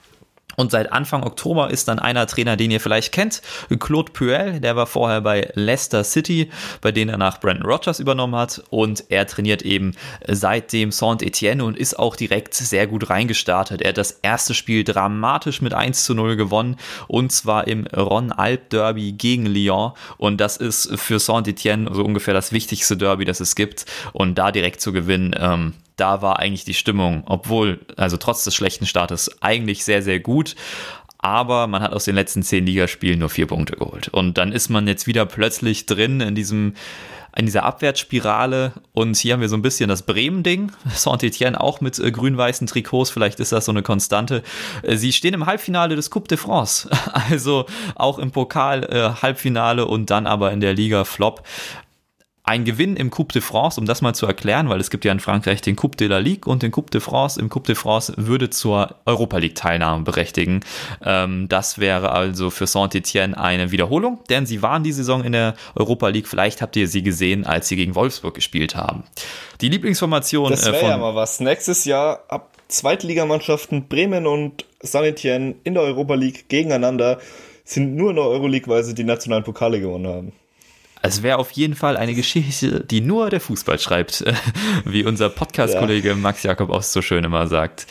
Und seit Anfang Oktober ist dann einer Trainer, den ihr vielleicht kennt, Claude Puel, der war vorher bei Leicester City, bei denen er nach Brandon Rogers übernommen hat. Und er trainiert eben seitdem Saint-Etienne und ist auch direkt sehr gut reingestartet. Er hat das erste Spiel dramatisch mit 1 zu 0 gewonnen und zwar im Ron-Alp-Derby gegen Lyon. Und das ist für Saint-Etienne so ungefähr das wichtigste Derby, das es gibt. Und da direkt zu gewinnen, ähm, da war eigentlich die Stimmung, obwohl, also trotz des schlechten Startes, eigentlich sehr, sehr gut. Aber man hat aus den letzten zehn Ligaspielen nur vier Punkte geholt. Und dann ist man jetzt wieder plötzlich drin in diesem in dieser Abwärtsspirale und hier haben wir so ein bisschen das Bremen-Ding. Saint-Etienne auch mit äh, grün-weißen Trikots, vielleicht ist das so eine Konstante. Äh, sie stehen im Halbfinale des Coupe de France, also auch im Pokal äh, Halbfinale und dann aber in der Liga Flop ein Gewinn im Coupe de France, um das mal zu erklären, weil es gibt ja in Frankreich den Coupe de la Ligue und den Coupe de France. Im Coupe de France würde zur Europa League Teilnahme berechtigen. Ähm, das wäre also für Saint-Etienne eine Wiederholung, denn sie waren die Saison in der Europa League. Vielleicht habt ihr sie gesehen, als sie gegen Wolfsburg gespielt haben. Die Lieblingsformation. Das wäre äh, ja mal was. Nächstes Jahr ab Zweitligamannschaften Bremen und Saint-Etienne in der Europa League gegeneinander sind nur in der Euroleague, weil sie die nationalen Pokale gewonnen haben. Es wäre auf jeden Fall eine Geschichte, die nur der Fußball schreibt, wie unser Podcast-Kollege ja. Max Jakob auch so schön immer sagt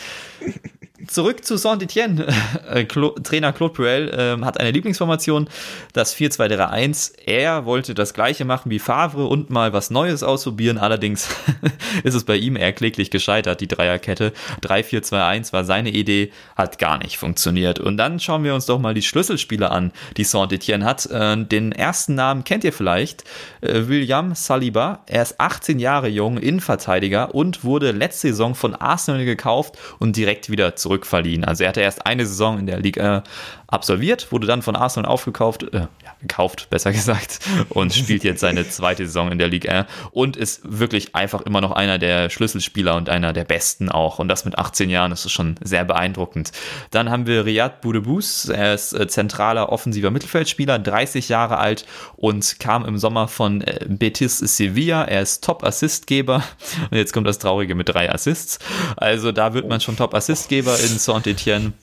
zurück zu Saint-Etienne. Äh, Trainer Claude Puel äh, hat eine Lieblingsformation, das 4-2-3-1. Er wollte das gleiche machen wie Favre und mal was Neues ausprobieren. Allerdings ist es bei ihm eher kläglich gescheitert, die Dreierkette. 3-4-2-1 war seine Idee, hat gar nicht funktioniert. Und dann schauen wir uns doch mal die Schlüsselspieler an, die Saint-Etienne hat. Äh, den ersten Namen kennt ihr vielleicht, äh, William Saliba. Er ist 18 Jahre jung, Innenverteidiger und wurde letzte Saison von Arsenal gekauft und direkt wieder zurück zurückverliehen. Also er hatte erst eine Saison in der Liga absolviert, wurde dann von Arsenal aufgekauft, äh, ja, gekauft, besser gesagt, und spielt jetzt seine zweite Saison in der Liga und ist wirklich einfach immer noch einer der Schlüsselspieler und einer der besten auch. Und das mit 18 Jahren ist schon sehr beeindruckend. Dann haben wir Riyad Boudebous, er ist äh, zentraler offensiver Mittelfeldspieler, 30 Jahre alt und kam im Sommer von äh, Betis Sevilla. Er ist Top-Assistgeber und jetzt kommt das Traurige mit drei Assists. Also da wird man schon Top-Assistgeber in Saint-Etienne.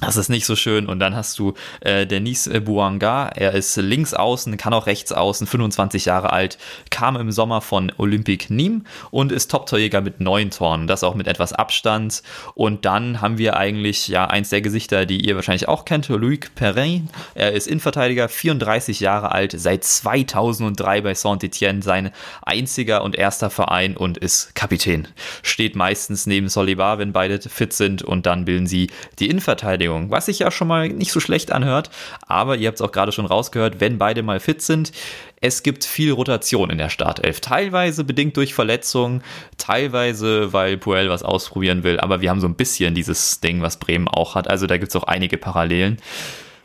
Das ist nicht so schön. Und dann hast du äh, Denis Bouanga. Er ist links außen, kann auch rechts außen, 25 Jahre alt, kam im Sommer von Olympique Nîmes und ist Top-Torjäger mit neun Toren. Das auch mit etwas Abstand. Und dann haben wir eigentlich ja eins der Gesichter, die ihr wahrscheinlich auch kennt, Luc Perrin. Er ist Innenverteidiger, 34 Jahre alt, seit 2003 bei Saint-Etienne, sein einziger und erster Verein und ist Kapitän. Steht meistens neben Solibar, wenn beide fit sind und dann bilden sie die Innenverteidigung Innenverteidigung, was sich ja schon mal nicht so schlecht anhört. Aber ihr habt es auch gerade schon rausgehört, wenn beide mal fit sind, es gibt viel Rotation in der Startelf. Teilweise bedingt durch Verletzungen, teilweise, weil Puel was ausprobieren will. Aber wir haben so ein bisschen dieses Ding, was Bremen auch hat. Also da gibt es auch einige Parallelen.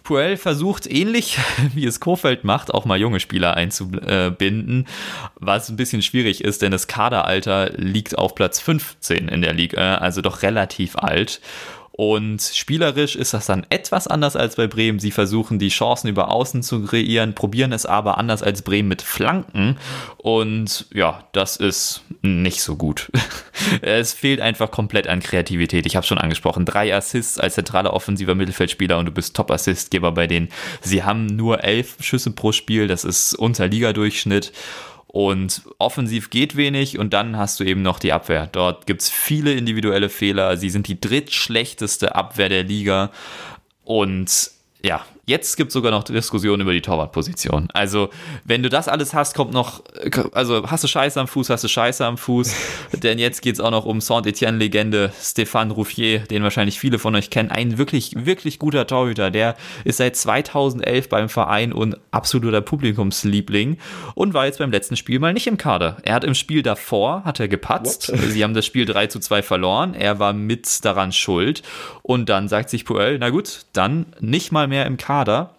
Puel versucht ähnlich wie es Kofeld macht, auch mal junge Spieler einzubinden, was ein bisschen schwierig ist, denn das Kaderalter liegt auf Platz 15 in der Liga, also doch relativ alt. Und spielerisch ist das dann etwas anders als bei Bremen. Sie versuchen die Chancen über Außen zu kreieren, probieren es aber anders als Bremen mit Flanken. Und ja, das ist nicht so gut. es fehlt einfach komplett an Kreativität. Ich habe schon angesprochen, drei Assists als zentraler offensiver Mittelfeldspieler und du bist Top-Assistgeber bei denen. Sie haben nur elf Schüsse pro Spiel, das ist unter Ligadurchschnitt. Und offensiv geht wenig und dann hast du eben noch die Abwehr. Dort gibt es viele individuelle Fehler. Sie sind die drittschlechteste Abwehr der Liga. Und ja, Jetzt gibt es sogar noch Diskussionen über die Torwartposition. Also, wenn du das alles hast, kommt noch, also hast du Scheiße am Fuß, hast du Scheiße am Fuß. denn jetzt geht es auch noch um Saint-Etienne-Legende Stéphane Rouffier, den wahrscheinlich viele von euch kennen. Ein wirklich, wirklich guter Torhüter. Der ist seit 2011 beim Verein und absoluter Publikumsliebling und war jetzt beim letzten Spiel mal nicht im Kader. Er hat im Spiel davor, hat er gepatzt. What? Sie haben das Spiel 3 zu 2 verloren. Er war mit daran schuld. Und dann sagt sich Puel, na gut, dann nicht mal mehr im Kader Kader.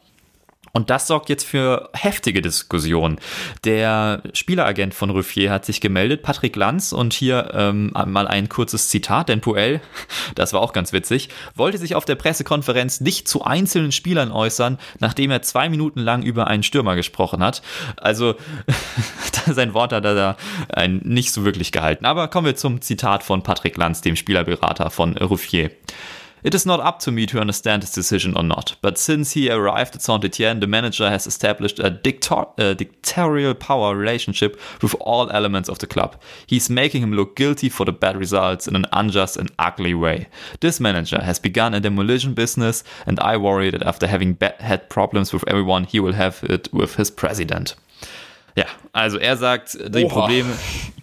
Und das sorgt jetzt für heftige Diskussionen. Der Spieleragent von Ruffier hat sich gemeldet, Patrick Lanz, und hier ähm, mal ein kurzes Zitat, denn Puel, das war auch ganz witzig, wollte sich auf der Pressekonferenz nicht zu einzelnen Spielern äußern, nachdem er zwei Minuten lang über einen Stürmer gesprochen hat. Also sein Wort hat er da nicht so wirklich gehalten. Aber kommen wir zum Zitat von Patrick Lanz, dem Spielerberater von Ruffier. It is not up to me to understand his decision or not, but since he arrived at Saint Etienne, the manager has established a, a dictatorial power relationship with all elements of the club. He's making him look guilty for the bad results in an unjust and ugly way. This manager has begun a demolition business, and I worry that after having had problems with everyone, he will have it with his president. Ja, also er sagt, die Oha. Probleme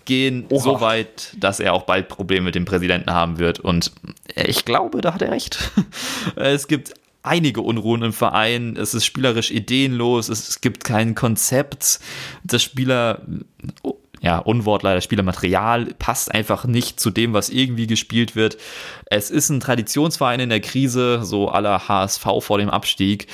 gehen Oha. so weit, dass er auch bald Probleme mit dem Präsidenten haben wird. Und ich glaube, da hat er recht. Es gibt einige Unruhen im Verein. Es ist spielerisch ideenlos. Es gibt kein Konzept. Das Spieler ja, Unwort leider Spielermaterial passt einfach nicht zu dem, was irgendwie gespielt wird. Es ist ein Traditionsverein in der Krise, so aller HSV vor dem Abstieg.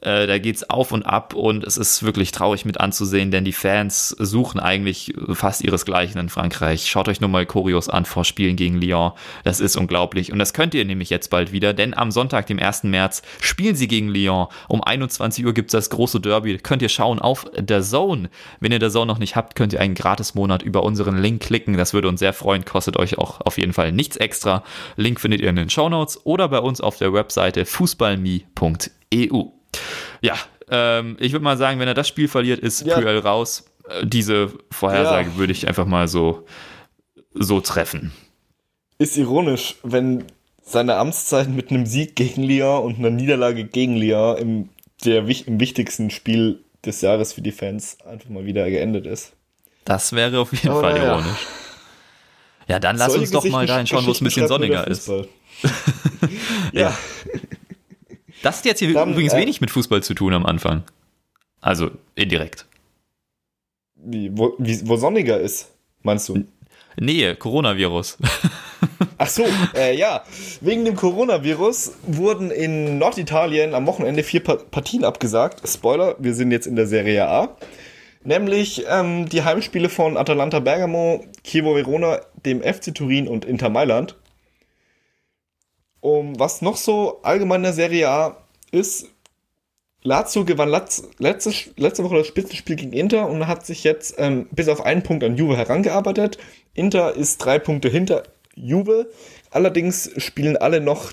Äh, da geht's auf und ab und es ist wirklich traurig mit anzusehen, denn die Fans suchen eigentlich fast ihresgleichen in Frankreich. Schaut euch nur mal Choreos an vor Spielen gegen Lyon. Das ist unglaublich und das könnt ihr nämlich jetzt bald wieder, denn am Sonntag, dem 1. März, spielen sie gegen Lyon. Um 21 Uhr gibt's das große Derby. Könnt ihr schauen auf der Zone. Wenn ihr der Zone noch nicht habt, könnt ihr einen Gratis-Monat über unseren Link klicken. Das würde uns sehr freuen. Kostet euch auch auf jeden Fall nichts extra. Link findet ihr in den Show Notes oder bei uns auf der Webseite fußballme.eu. Ja, ähm, ich würde mal sagen, wenn er das Spiel verliert, ist ja. Puel raus. Äh, diese Vorhersage ja. würde ich einfach mal so, so treffen. Ist ironisch, wenn seine Amtszeit mit einem Sieg gegen Lyon und einer Niederlage gegen Lyon im, der, im wichtigsten Spiel des Jahres für die Fans einfach mal wieder geendet ist. Das wäre auf jeden Aber Fall ironisch. Ja, ja dann lass uns doch mal dahin schauen, wo es ein bisschen sonniger ist. ja. ja. Das hat jetzt hier Dann, übrigens äh, wenig mit Fußball zu tun am Anfang. Also indirekt. Wie, wo, wie, wo sonniger ist, meinst du? Nee, Coronavirus. Ach so, äh, ja. Wegen dem Coronavirus wurden in Norditalien am Wochenende vier Partien abgesagt. Spoiler, wir sind jetzt in der Serie A. Nämlich ähm, die Heimspiele von Atalanta Bergamo, Chievo Verona, dem FC Turin und Inter Mailand. Um was noch so allgemein in der Serie A ist, Lazio gewann letzte, letzte Woche das Spitzenspiel gegen Inter und hat sich jetzt ähm, bis auf einen Punkt an Juve herangearbeitet. Inter ist drei Punkte hinter Juve. Allerdings spielen alle noch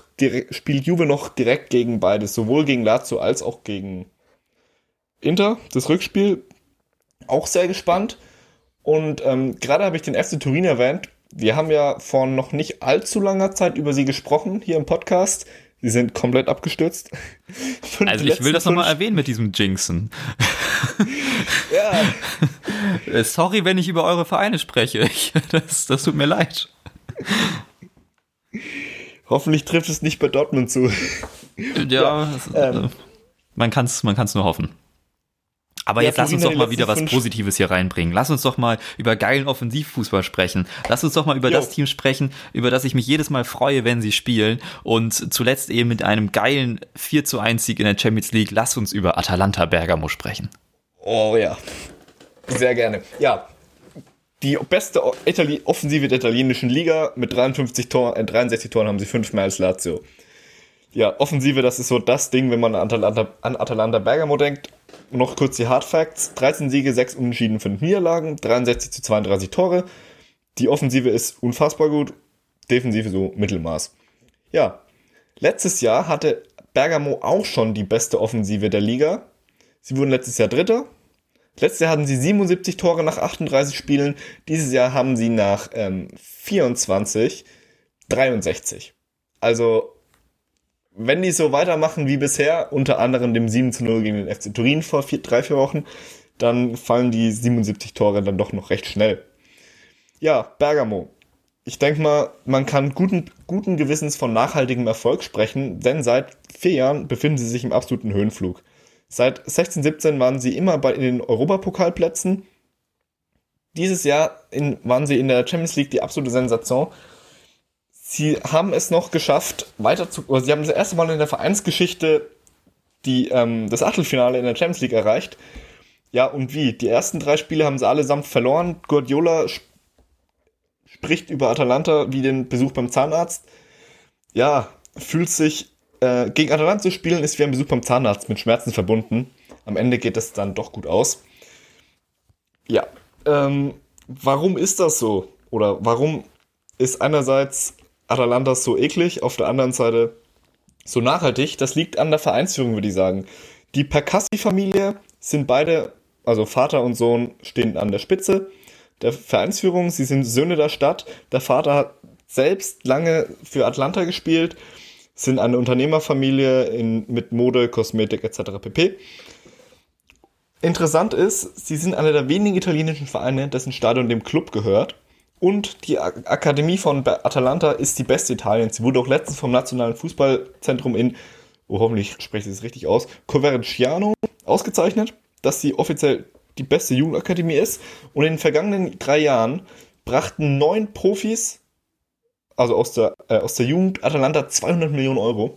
spielt Juve noch direkt gegen beides, sowohl gegen Lazio als auch gegen Inter. Das Rückspiel auch sehr gespannt. Und ähm, gerade habe ich den FC Turin erwähnt. Wir haben ja vor noch nicht allzu langer Zeit über sie gesprochen hier im Podcast. Sie sind komplett abgestürzt. also ich will das nochmal erwähnen mit diesem Jinxen. ja. Äh, sorry, wenn ich über eure Vereine spreche. Das, das tut mir leid. Hoffentlich trifft es nicht bei Dortmund zu. Ja, ja ähm, man kann es man kann's nur hoffen. Aber ja, jetzt lass uns doch mal wieder was Positives hier reinbringen. Lass uns doch mal über geilen Offensivfußball sprechen. Lass uns doch mal über jo. das Team sprechen, über das ich mich jedes Mal freue, wenn sie spielen. Und zuletzt eben mit einem geilen 4 zu 1 Sieg in der Champions League. Lass uns über Atalanta Bergamo sprechen. Oh ja. Sehr gerne. Ja. Die beste Itali Offensive der italienischen Liga mit 53 Toren, äh, 63 Toren haben sie fünfmal als Lazio. Ja, Offensive, das ist so das Ding, wenn man an Atalanta, an Atalanta Bergamo denkt noch kurz die Hard Facts. 13 Siege, 6 Unentschieden, 5 Niederlagen, 63 zu 32 Tore. Die Offensive ist unfassbar gut, Defensive so Mittelmaß. Ja, letztes Jahr hatte Bergamo auch schon die beste Offensive der Liga. Sie wurden letztes Jahr Dritter. Letztes Jahr hatten sie 77 Tore nach 38 Spielen. Dieses Jahr haben sie nach ähm, 24 63. Also wenn die so weitermachen wie bisher, unter anderem dem 7 zu 0 gegen den FC Turin vor vier, drei, vier Wochen, dann fallen die 77 Tore dann doch noch recht schnell. Ja, Bergamo. Ich denke mal, man kann guten, guten Gewissens von nachhaltigem Erfolg sprechen, denn seit vier Jahren befinden sie sich im absoluten Höhenflug. Seit 16, 17 waren sie immer bei in den Europapokalplätzen. Dieses Jahr in, waren sie in der Champions League die absolute Sensation sie haben es noch geschafft, weiter zu. Sie haben das erste Mal in der Vereinsgeschichte die, ähm, das Achtelfinale in der Champions League erreicht. Ja, und wie? Die ersten drei Spiele haben sie allesamt verloren. Guardiola sp spricht über Atalanta wie den Besuch beim Zahnarzt. Ja, fühlt sich. Äh, gegen Atalanta zu spielen ist wie ein Besuch beim Zahnarzt mit Schmerzen verbunden. Am Ende geht es dann doch gut aus. Ja, ähm, warum ist das so? Oder warum ist einerseits Atalanta so eklig, auf der anderen Seite so nachhaltig. Das liegt an der Vereinsführung, würde ich sagen. Die Percassi-Familie sind beide, also Vater und Sohn, stehen an der Spitze der Vereinsführung. Sie sind Söhne der Stadt. Der Vater hat selbst lange für Atlanta gespielt, sind eine Unternehmerfamilie in, mit Mode, Kosmetik etc. pp. Interessant ist, sie sind einer der wenigen italienischen Vereine, dessen Stadion dem Club gehört. Und die Akademie von Atalanta ist die beste Italiens. Sie wurde auch letztens vom Nationalen Fußballzentrum in, oh, hoffentlich spreche ich es richtig aus, Coverciano ausgezeichnet, dass sie offiziell die beste Jugendakademie ist. Und in den vergangenen drei Jahren brachten neun Profis, also aus der, äh, aus der Jugend Atalanta, 200 Millionen Euro.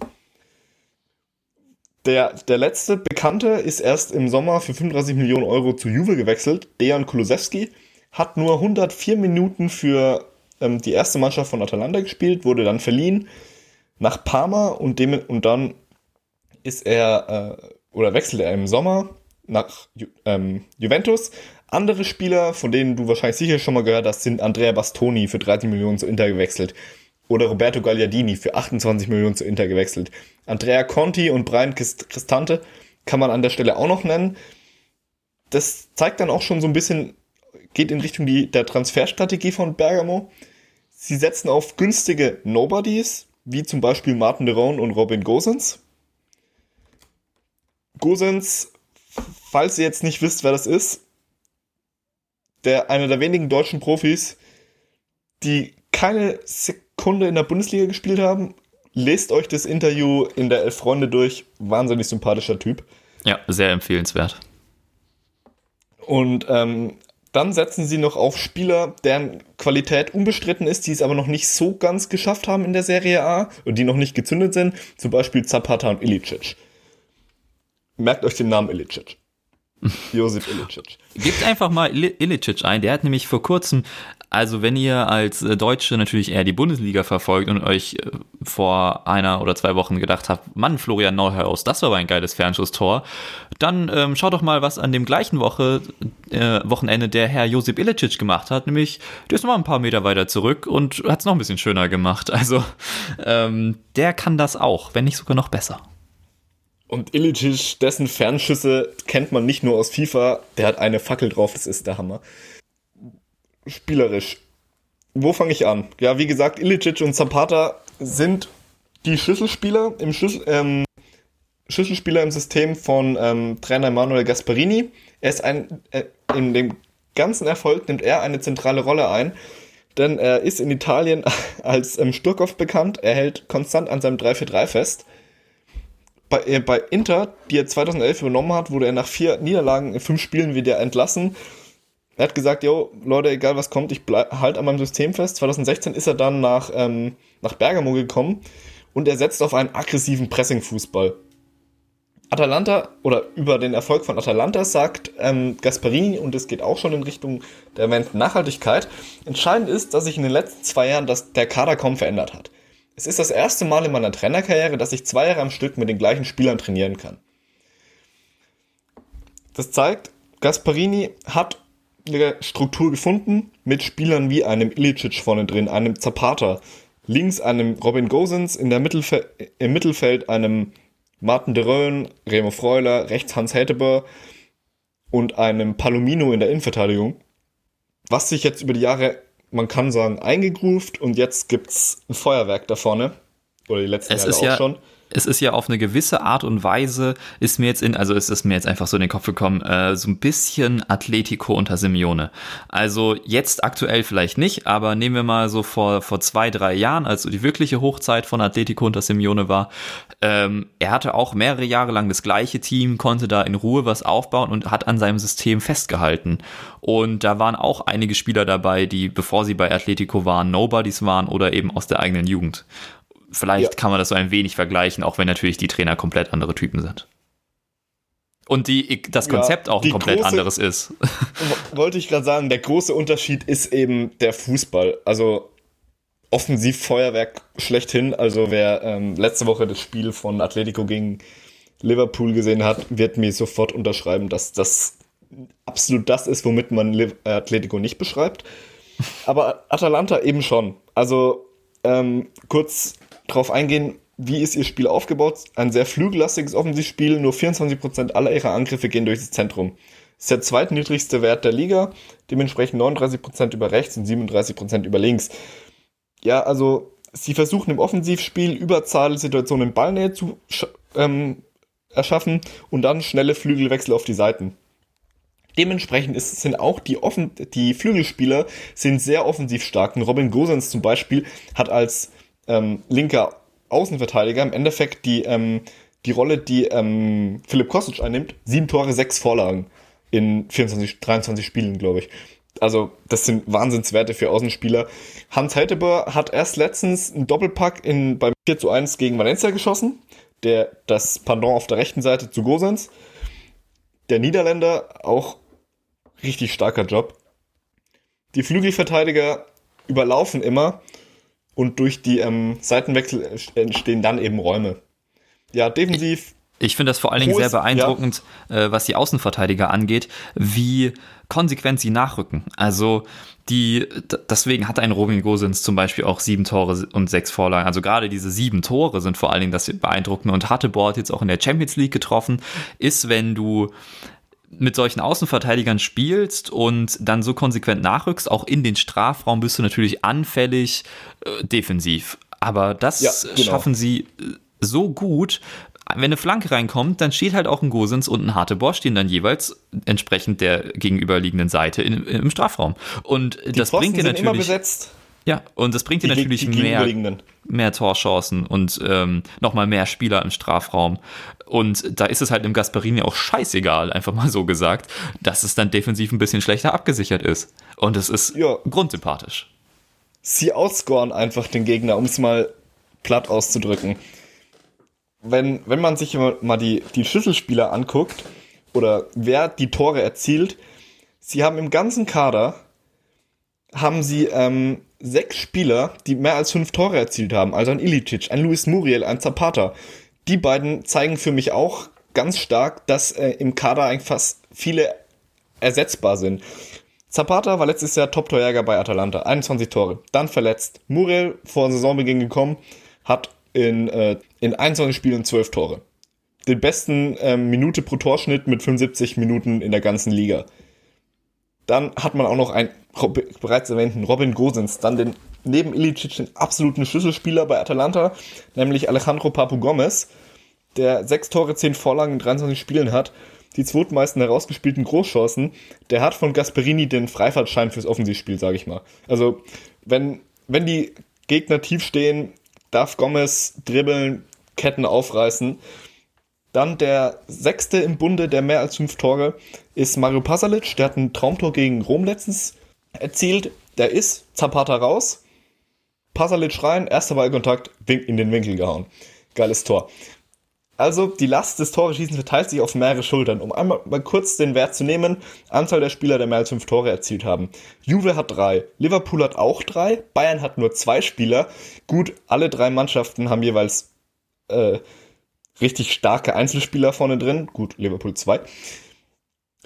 Der, der letzte Bekannte ist erst im Sommer für 35 Millionen Euro zu Juve gewechselt, Dejan Kulusewski hat nur 104 Minuten für ähm, die erste Mannschaft von Atalanta gespielt, wurde dann verliehen nach Parma und, dem, und dann ist er äh, oder wechselte er im Sommer nach Ju ähm, Juventus. Andere Spieler, von denen du wahrscheinlich sicher schon mal gehört hast, sind Andrea Bastoni für 30 Millionen zu Inter gewechselt oder Roberto Gagliardini für 28 Millionen zu Inter gewechselt. Andrea Conti und Brian Cristante kann man an der Stelle auch noch nennen. Das zeigt dann auch schon so ein bisschen, geht in Richtung die, der Transferstrategie von Bergamo. Sie setzen auf günstige Nobodies, wie zum Beispiel Martin de Roon und Robin Gosens. Gosens, falls ihr jetzt nicht wisst, wer das ist, der einer der wenigen deutschen Profis, die keine Sekunde in der Bundesliga gespielt haben. Lest euch das Interview in der Elf Freunde durch. Wahnsinnig sympathischer Typ. Ja, sehr empfehlenswert. Und ähm, dann setzen sie noch auf Spieler, deren Qualität unbestritten ist, die es aber noch nicht so ganz geschafft haben in der Serie A und die noch nicht gezündet sind. Zum Beispiel Zapata und Ilicic. Merkt euch den Namen Ilicic. Josip Ilicic. Gebt einfach mal Ilicic ein. Der hat nämlich vor kurzem, also wenn ihr als äh, Deutsche natürlich eher die Bundesliga verfolgt und euch äh, vor einer oder zwei Wochen gedacht habt, Mann, Florian Neuhaus, das war aber ein geiles Fernschusstor, dann ähm, schaut doch mal, was an dem gleichen Woche, äh, Wochenende der Herr Josip Ilicic gemacht hat. Nämlich, der ist noch ein paar Meter weiter zurück und hat es noch ein bisschen schöner gemacht. Also, ähm, der kann das auch, wenn nicht sogar noch besser. Und Ilicic, dessen Fernschüsse kennt man nicht nur aus FIFA, der hat eine Fackel drauf, das ist der Hammer. Spielerisch. Wo fange ich an? Ja, wie gesagt, Ilicic und Zapata sind die Schlüsselspieler im Schlüssel, ähm, Schlüsselspieler im System von ähm, Trainer Manuel Gasparini. Er ist ein, äh, in dem ganzen Erfolg nimmt er eine zentrale Rolle ein, denn er ist in Italien als ähm, Sturkopf bekannt. Er hält konstant an seinem 3-4-3 fest bei, äh, bei Inter, die er 2011 übernommen hat, wurde er nach vier Niederlagen in fünf Spielen wieder entlassen. Er hat gesagt, jo, Leute, egal was kommt, ich bleib halt an meinem System fest. 2016 ist er dann nach, ähm, nach Bergamo gekommen und er setzt auf einen aggressiven Pressing-Fußball. Atalanta oder über den Erfolg von Atalanta sagt ähm, Gasparini, und es geht auch schon in Richtung der erwähnten Nachhaltigkeit, entscheidend ist, dass sich in den letzten zwei Jahren das, der Kader kaum verändert hat. Es ist das erste Mal in meiner Trainerkarriere, dass ich zwei Jahre am Stück mit den gleichen Spielern trainieren kann. Das zeigt, Gasparini hat eine Struktur gefunden mit Spielern wie einem Ilicic vorne drin, einem Zapata, links einem Robin Gosens, in der Mittelfe im Mittelfeld einem Martin de Röhn, Remo Freuler, rechts Hans Häteber und einem Palomino in der Innenverteidigung. Was sich jetzt über die Jahre, man kann sagen, eingegroovt und jetzt gibt's ein Feuerwerk da vorne. Oder die letzten Es Jahre auch ja- schon. Es ist ja auf eine gewisse Art und Weise, ist mir jetzt in, also es ist mir jetzt einfach so in den Kopf gekommen, äh, so ein bisschen Atletico unter Simeone. Also jetzt aktuell vielleicht nicht, aber nehmen wir mal so vor, vor zwei, drei Jahren, als so die wirkliche Hochzeit von Atletico unter Simeone war. Ähm, er hatte auch mehrere Jahre lang das gleiche Team, konnte da in Ruhe was aufbauen und hat an seinem System festgehalten. Und da waren auch einige Spieler dabei, die, bevor sie bei Atletico waren, Nobodies waren oder eben aus der eigenen Jugend. Vielleicht Ja. kann man das so ein wenig vergleichen, auch wenn natürlich die Trainer komplett andere Typen sind. Und die, das Ja, Konzept auch ein komplett große- anderes ist. Wollte ich gerade sagen, der große Unterschied ist eben der Fußball. Also Offensivfeuerwerk schlechthin. Also wer ähm, letzte Woche das Spiel von Atletico gegen Liverpool gesehen hat, wird mir sofort unterschreiben, dass das absolut das ist, womit man äh, Atletico nicht beschreibt. Aber Atalanta eben schon. Also ähm, kurz drauf eingehen, wie ist ihr Spiel aufgebaut? Ein sehr flügellastiges Offensivspiel, nur 24% aller ihrer Angriffe gehen durch das Zentrum. Das ist der zweitniedrigste Wert der Liga, dementsprechend 39% über rechts und 37% über links. Ja, also sie versuchen im Offensivspiel Überzahlsituationen in Ballnähe zu ähm, erschaffen und dann schnelle Flügelwechsel auf die Seiten. Dementsprechend ist, sind auch die, Offen die Flügelspieler sind sehr offensiv stark. Robin Gosens zum Beispiel hat als ähm, linker Außenverteidiger im Endeffekt die, ähm, die Rolle, die ähm, Philipp Kostic einnimmt. Sieben Tore, sechs Vorlagen in 24, 23 Spielen, glaube ich. Also, das sind Wahnsinnswerte für Außenspieler. Hans Heiteber hat erst letztens einen Doppelpack in, beim 4 zu 1 gegen Valencia geschossen. Der, das Pendant auf der rechten Seite zu Gosens. Der Niederländer auch richtig starker Job. Die Flügelverteidiger überlaufen immer und durch die ähm, Seitenwechsel entstehen dann eben Räume. Ja, defensiv Ich finde das vor allen Dingen sehr beeindruckend, äh, was die Außenverteidiger angeht, wie konsequent sie nachrücken. Also die, deswegen hat ein Robin Gosens zum Beispiel auch sieben Tore und sechs Vorlagen. Also gerade diese sieben Tore sind vor allen Dingen das Beeindruckende und hatte Bord jetzt auch in der Champions League getroffen, ist, wenn du mit solchen Außenverteidigern spielst und dann so konsequent nachrückst, auch in den Strafraum bist du natürlich anfällig äh, defensiv. Aber das Ja, genau. schaffen sie äh, so gut. Wenn eine Flanke reinkommt, dann steht halt auch ein Gosens und ein Hartebohr stehen dann jeweils entsprechend der gegenüberliegenden Seite in, im Strafraum. Und die das Pfosten bringt dir sind immer natürlich, besetzt. ja, und das bringt dir natürlich mehr, mehr Torchancen und ähm, nochmal mehr Spieler im Strafraum. Und da ist es halt im Gasparini auch scheißegal, einfach mal so gesagt, dass es dann defensiv ein bisschen schlechter abgesichert ist. Und es ist Ja. grundsympathisch. Sie outscoren einfach den Gegner, um es mal platt auszudrücken. Wenn, wenn man sich mal die, die Schlüsselspieler anguckt oder wer die Tore erzielt, sie haben im ganzen Kader haben sie ähm, sechs Spieler, die mehr als fünf Tore erzielt haben. Also ein Ilicic, ein Luis Muriel, ein Zapata. Die beiden zeigen für mich auch ganz stark, dass äh, im Kader eigentlich fast viele ersetzbar sind. Zapata war letztes Jahr Top-Torjäger bei Atalanta, 21 Tore. Dann verletzt. Muriel vor Saisonbeginn gekommen, hat in, äh, in 21 Spielen 12 Tore. Den besten ähm, Minute pro Torschnitt mit 75 Minuten in der ganzen Liga. Dann hat man auch noch einen Rob- bereits erwähnten Robin Gosens, dann den neben Ilicic den absoluten Schlüsselspieler bei Atalanta, nämlich Alejandro Papu Gomez, der sechs Tore, zehn Vorlagen in 23 Spielen hat, die zweitmeisten herausgespielten Großchancen, der hat von Gasperini den Freifahrtschein fürs Offensivspiel, sage ich mal. Also, wenn, wenn die Gegner tief stehen, darf Gomez dribbeln, Ketten aufreißen. Dann der sechste im Bunde, der mehr als fünf Tore, ist Mario Pasalic. Der hat ein Traumtor gegen Rom letztens erzielt. Der ist Zapata raus. Pasalic rein, erster Ballkontakt, in den Winkel gehauen. Geiles Tor. Also die Last des Toreschießens verteilt sich auf mehrere Schultern. Um einmal mal kurz den Wert zu nehmen, Anzahl der Spieler, die mehr als fünf Tore erzielt haben. Juve hat drei, Liverpool hat auch drei, Bayern hat nur zwei Spieler. Gut, alle drei Mannschaften haben jeweils äh, richtig starke Einzelspieler vorne drin. Gut, Liverpool zwei.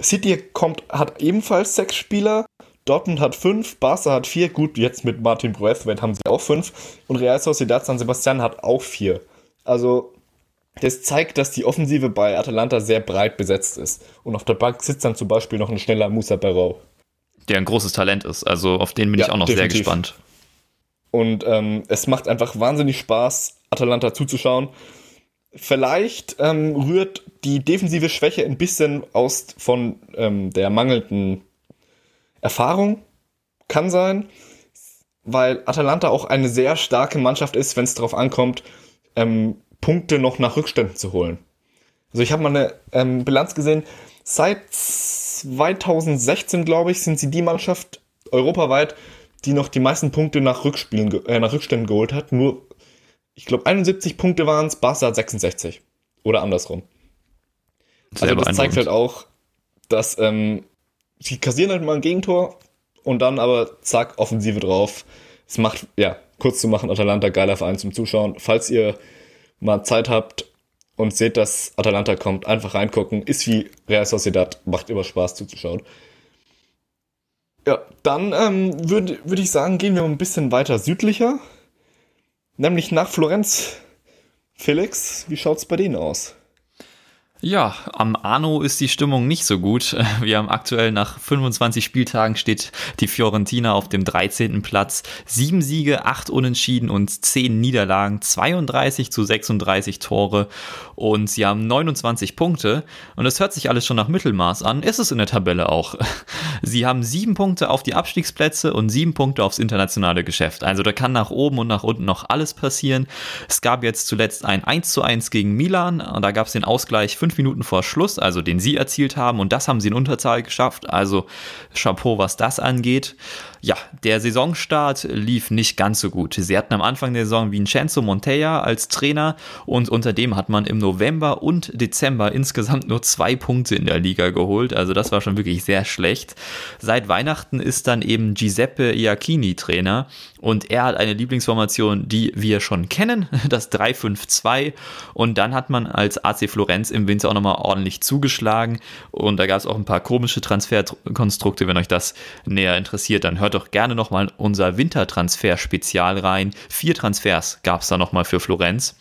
City kommt, hat ebenfalls sechs Spieler. Dortmund hat fünf, Barca hat vier. Gut, jetzt mit Martin Braithwaite haben sie auch fünf. Und Real Sociedad San Sebastian hat auch vier. Also, das zeigt, dass die Offensive bei Atalanta sehr breit besetzt ist. Und auf der Bank sitzt dann zum Beispiel noch ein schneller Musa Barrow. Der ein großes Talent ist. Also, auf den bin ja, ich auch noch definitiv. sehr gespannt. Und ähm, es macht einfach wahnsinnig Spaß, Atalanta zuzuschauen. Vielleicht ähm, rührt die defensive Schwäche ein bisschen aus von ähm, der mangelnden Erfahrung. Kann sein, weil Atalanta auch eine sehr starke Mannschaft ist, wenn es darauf ankommt, ähm, Punkte noch nach Rückständen zu holen. Also ich habe mal eine ähm, Bilanz gesehen. Seit 2016, glaube ich, sind sie die Mannschaft europaweit, die noch die meisten Punkte nach, Rückspielen, äh, nach Rückständen geholt hat. Nur ich glaube 71 Punkte waren es, Barca hat 66. Oder andersrum. Sehr also das zeigt halt auch, dass ähm, sie kassieren halt mal ein Gegentor und dann aber zack, Offensive drauf. Es macht, ja, kurz zu machen, Atalanta geiler Verein zum Zuschauen. Falls ihr mal Zeit habt und seht, dass Atalanta kommt, einfach reingucken. Ist wie Real Sociedad, macht immer Spaß zuzuschauen. Ja, dann ähm, würde würd ich sagen, gehen wir ein bisschen weiter südlicher. Nämlich nach Florenz. Felix, wie schaut's bei denen aus? Ja, am Arno ist die Stimmung nicht so gut. Wir haben aktuell nach 25 Spieltagen steht die Fiorentina auf dem 13. Platz. Sieben Siege, acht Unentschieden und zehn Niederlagen, 32 zu 36 Tore und sie haben 29 Punkte und das hört sich alles schon nach Mittelmaß an. Ist es in der Tabelle auch. Sie haben sieben Punkte auf die Abstiegsplätze und sieben Punkte aufs internationale Geschäft. Also da kann nach oben und nach unten noch alles passieren. Es gab jetzt zuletzt ein 1 zu 1 gegen Milan und da gab es den Ausgleich Minuten vor Schluss, also den sie erzielt haben und das haben sie in Unterzahl geschafft. Also Chapeau, was das angeht. Ja, der Saisonstart lief nicht ganz so gut. Sie hatten am Anfang der Saison Vincenzo Montella als Trainer und unter dem hat man im November und Dezember insgesamt nur zwei Punkte in der Liga geholt. Also das war schon wirklich sehr schlecht. Seit Weihnachten ist dann eben Giuseppe Iacchini Trainer und er hat eine Lieblingsformation, die wir schon kennen, das 3-5-2 und dann hat man als AC Florenz im Winter auch nochmal ordentlich zugeschlagen und da gab es auch ein paar komische Transferkonstrukte, wenn euch das näher interessiert, dann hört doch gerne nochmal unser Wintertransfer-Spezial rein. Vier Transfers gab es da nochmal für Florenz.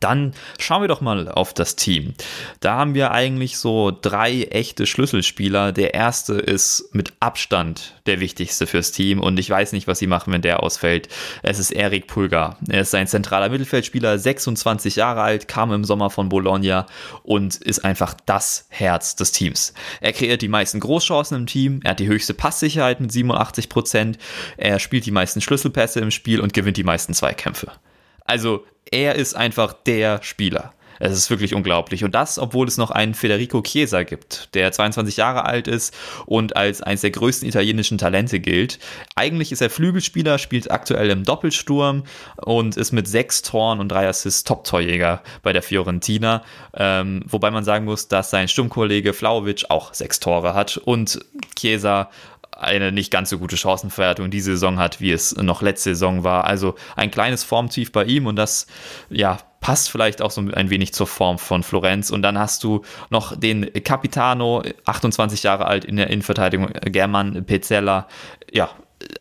Dann schauen wir doch mal auf das Team. Da haben wir eigentlich so drei echte Schlüsselspieler. Der erste ist mit Abstand der wichtigste fürs Team und ich weiß nicht, was sie machen, wenn der ausfällt. Es ist Erik Pulgar. Er ist ein zentraler Mittelfeldspieler, 26 Jahre alt, kam im Sommer von Bologna und ist einfach das Herz des Teams. Er kreiert die meisten Großchancen im Team, er hat die höchste Passsicherheit mit 87 Prozent, er spielt die meisten Schlüsselpässe im Spiel und gewinnt die meisten Zweikämpfe. Also er ist einfach der Spieler. Es ist wirklich unglaublich. Und das, obwohl es noch einen Federico Chiesa gibt, der 22 Jahre alt ist und als eines der größten italienischen Talente gilt. Eigentlich ist er Flügelspieler, spielt aktuell im Doppelsturm und ist mit sechs Toren und drei Assists Top-Torjäger bei der Fiorentina. Ähm, wobei man sagen muss, dass sein Sturmkollege Flauwitsch auch sechs Tore hat und Chiesa eine nicht ganz so gute Chancenverwertung diese Saison hat, wie es noch letzte Saison war. Also ein kleines Formtief bei ihm und das, ja, passt vielleicht auch so ein wenig zur Form von Florenz. Und dann hast du noch den Capitano, 28 Jahre alt in der Innenverteidigung, German Pezzella. Ja,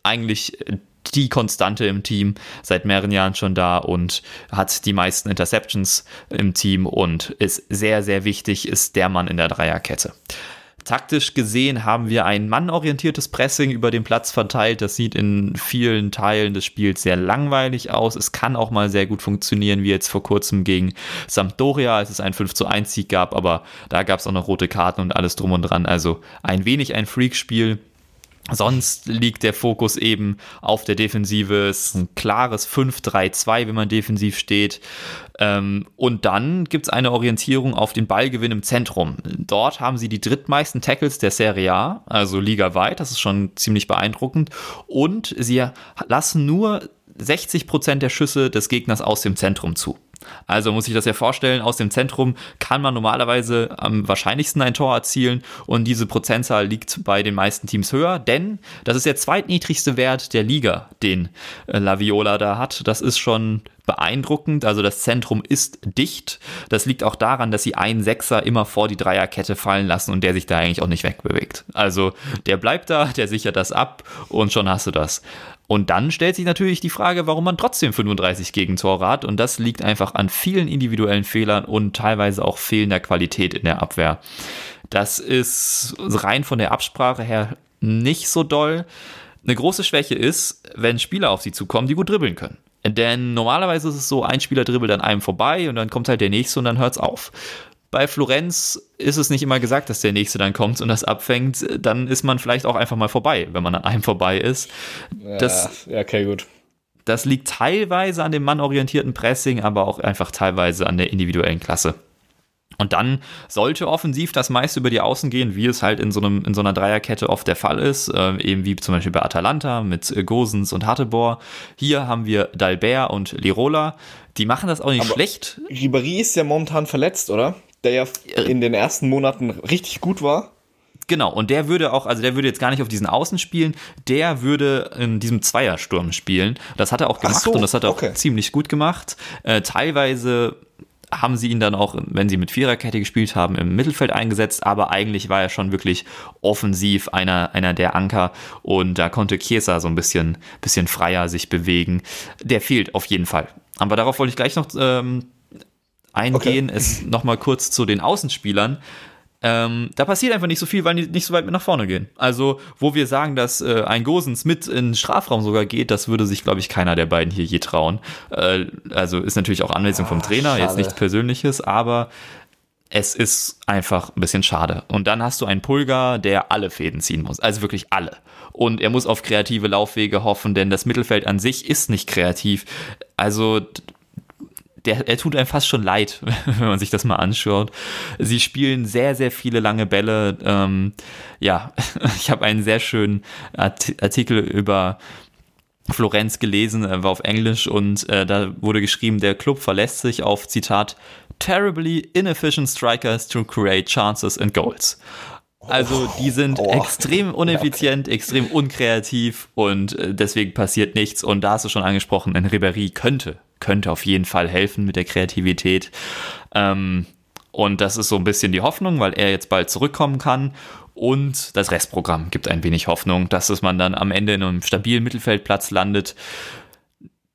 eigentlich die Konstante im Team, seit mehreren Jahren schon da und hat die meisten Interceptions im Team und ist sehr, sehr wichtig, ist der Mann in der Dreierkette. Taktisch gesehen haben wir ein mannorientiertes Pressing über den Platz verteilt. Das sieht in vielen Teilen des Spiels sehr langweilig aus. Es kann auch mal sehr gut funktionieren, wie jetzt vor kurzem gegen Sampdoria, als es ein 5 zu 1 Sieg gab, aber da gab es auch noch rote Karten und alles drum und dran. Also ein wenig ein Freakspiel. Sonst liegt der Fokus eben auf der Defensive. Es ist ein klares 5-3-2, wenn man defensiv steht. Ähm, und dann gibt es eine Orientierung auf den Ballgewinn im Zentrum. Dort haben sie die drittmeisten Tackles der Serie A, also ligaweit. Das ist schon ziemlich beeindruckend. Und sie lassen nur 60 Prozent der Schüsse des Gegners aus dem Zentrum zu. Also muss ich das ja vorstellen, aus dem Zentrum kann man normalerweise am wahrscheinlichsten ein Tor erzielen und diese Prozentzahl liegt bei den meisten Teams höher, denn das ist der zweitniedrigste Wert der Liga, den äh, Laviola da hat. Das ist schon beeindruckend. Also das Zentrum ist dicht. Das liegt auch daran, dass sie einen Sechser immer vor die Dreierkette fallen lassen und der sich da eigentlich auch nicht wegbewegt. Also der bleibt da, der sichert das ab und schon hast du das. Und dann stellt sich natürlich die Frage, warum man trotzdem 35 Gegentore hat. Und das liegt einfach an vielen individuellen Fehlern und teilweise auch fehlender Qualität in der Abwehr. Das ist rein von der Absprache her nicht so doll. Eine große Schwäche ist, wenn Spieler auf sie zukommen, die gut dribbeln können. Denn normalerweise ist es so, ein Spieler dribbelt an einem vorbei und dann kommt halt der nächste und dann hört es auf. Bei Florenz ist es nicht immer gesagt, dass der nächste dann kommt und das abfängt. Dann ist man vielleicht auch einfach mal vorbei, wenn man an einem vorbei ist. Das, ja, okay, gut. Das liegt teilweise an dem mannorientierten Pressing, aber auch einfach teilweise an der individuellen Klasse. Und dann sollte offensiv das meiste über die Außen gehen, wie es halt in so, einem, in so einer Dreierkette oft der Fall ist, äh, eben wie zum Beispiel bei Atalanta mit äh, Gosens und Hattebor. Hier haben wir Dalbert und Lirola. Die machen das auch nicht Aber schlecht. Ribéry ist ja momentan verletzt, oder? Der ja in den ersten Monaten richtig gut war. Genau, und der würde auch, also der würde jetzt gar nicht auf diesen Außen spielen, der würde in diesem Zweiersturm spielen. Das hat er auch gemacht so, und das hat er okay. auch ziemlich gut gemacht. Äh, teilweise haben sie ihn dann auch, wenn sie mit Viererkette gespielt haben, im Mittelfeld eingesetzt, aber eigentlich war er schon wirklich offensiv einer, einer der Anker und da konnte Chiesa so ein bisschen, bisschen freier sich bewegen. Der fehlt auf jeden Fall. Aber darauf wollte ich gleich noch ähm, eingehen, okay. ist nochmal kurz zu den Außenspielern. Ähm, da passiert einfach nicht so viel, weil die nicht so weit mit nach vorne gehen. Also, wo wir sagen, dass äh, ein Gosens mit in den Strafraum sogar geht, das würde sich, glaube ich, keiner der beiden hier je trauen. Äh, also ist natürlich auch Anweisung vom ah, Trainer, schade. jetzt nichts Persönliches, aber es ist einfach ein bisschen schade. Und dann hast du einen Pulgar, der alle Fäden ziehen muss. Also wirklich alle. Und er muss auf kreative Laufwege hoffen, denn das Mittelfeld an sich ist nicht kreativ. Also der, er tut einem fast schon leid, wenn man sich das mal anschaut. Sie spielen sehr, sehr viele lange Bälle. Ähm, ja, ich habe einen sehr schönen Artikel über Florenz gelesen, er war auf Englisch und äh, da wurde geschrieben, der Club verlässt sich auf Zitat terribly inefficient strikers to create chances and goals. Also die sind oh, extrem uneffizient, okay. extrem unkreativ und äh, deswegen passiert nichts. Und da hast du schon angesprochen, ein Ribéry könnte könnte auf jeden Fall helfen mit der Kreativität. Ähm, und das ist so ein bisschen die Hoffnung, weil er jetzt bald zurückkommen kann. Und das Restprogramm gibt ein wenig Hoffnung, dass es man dann am Ende in einem stabilen Mittelfeldplatz landet.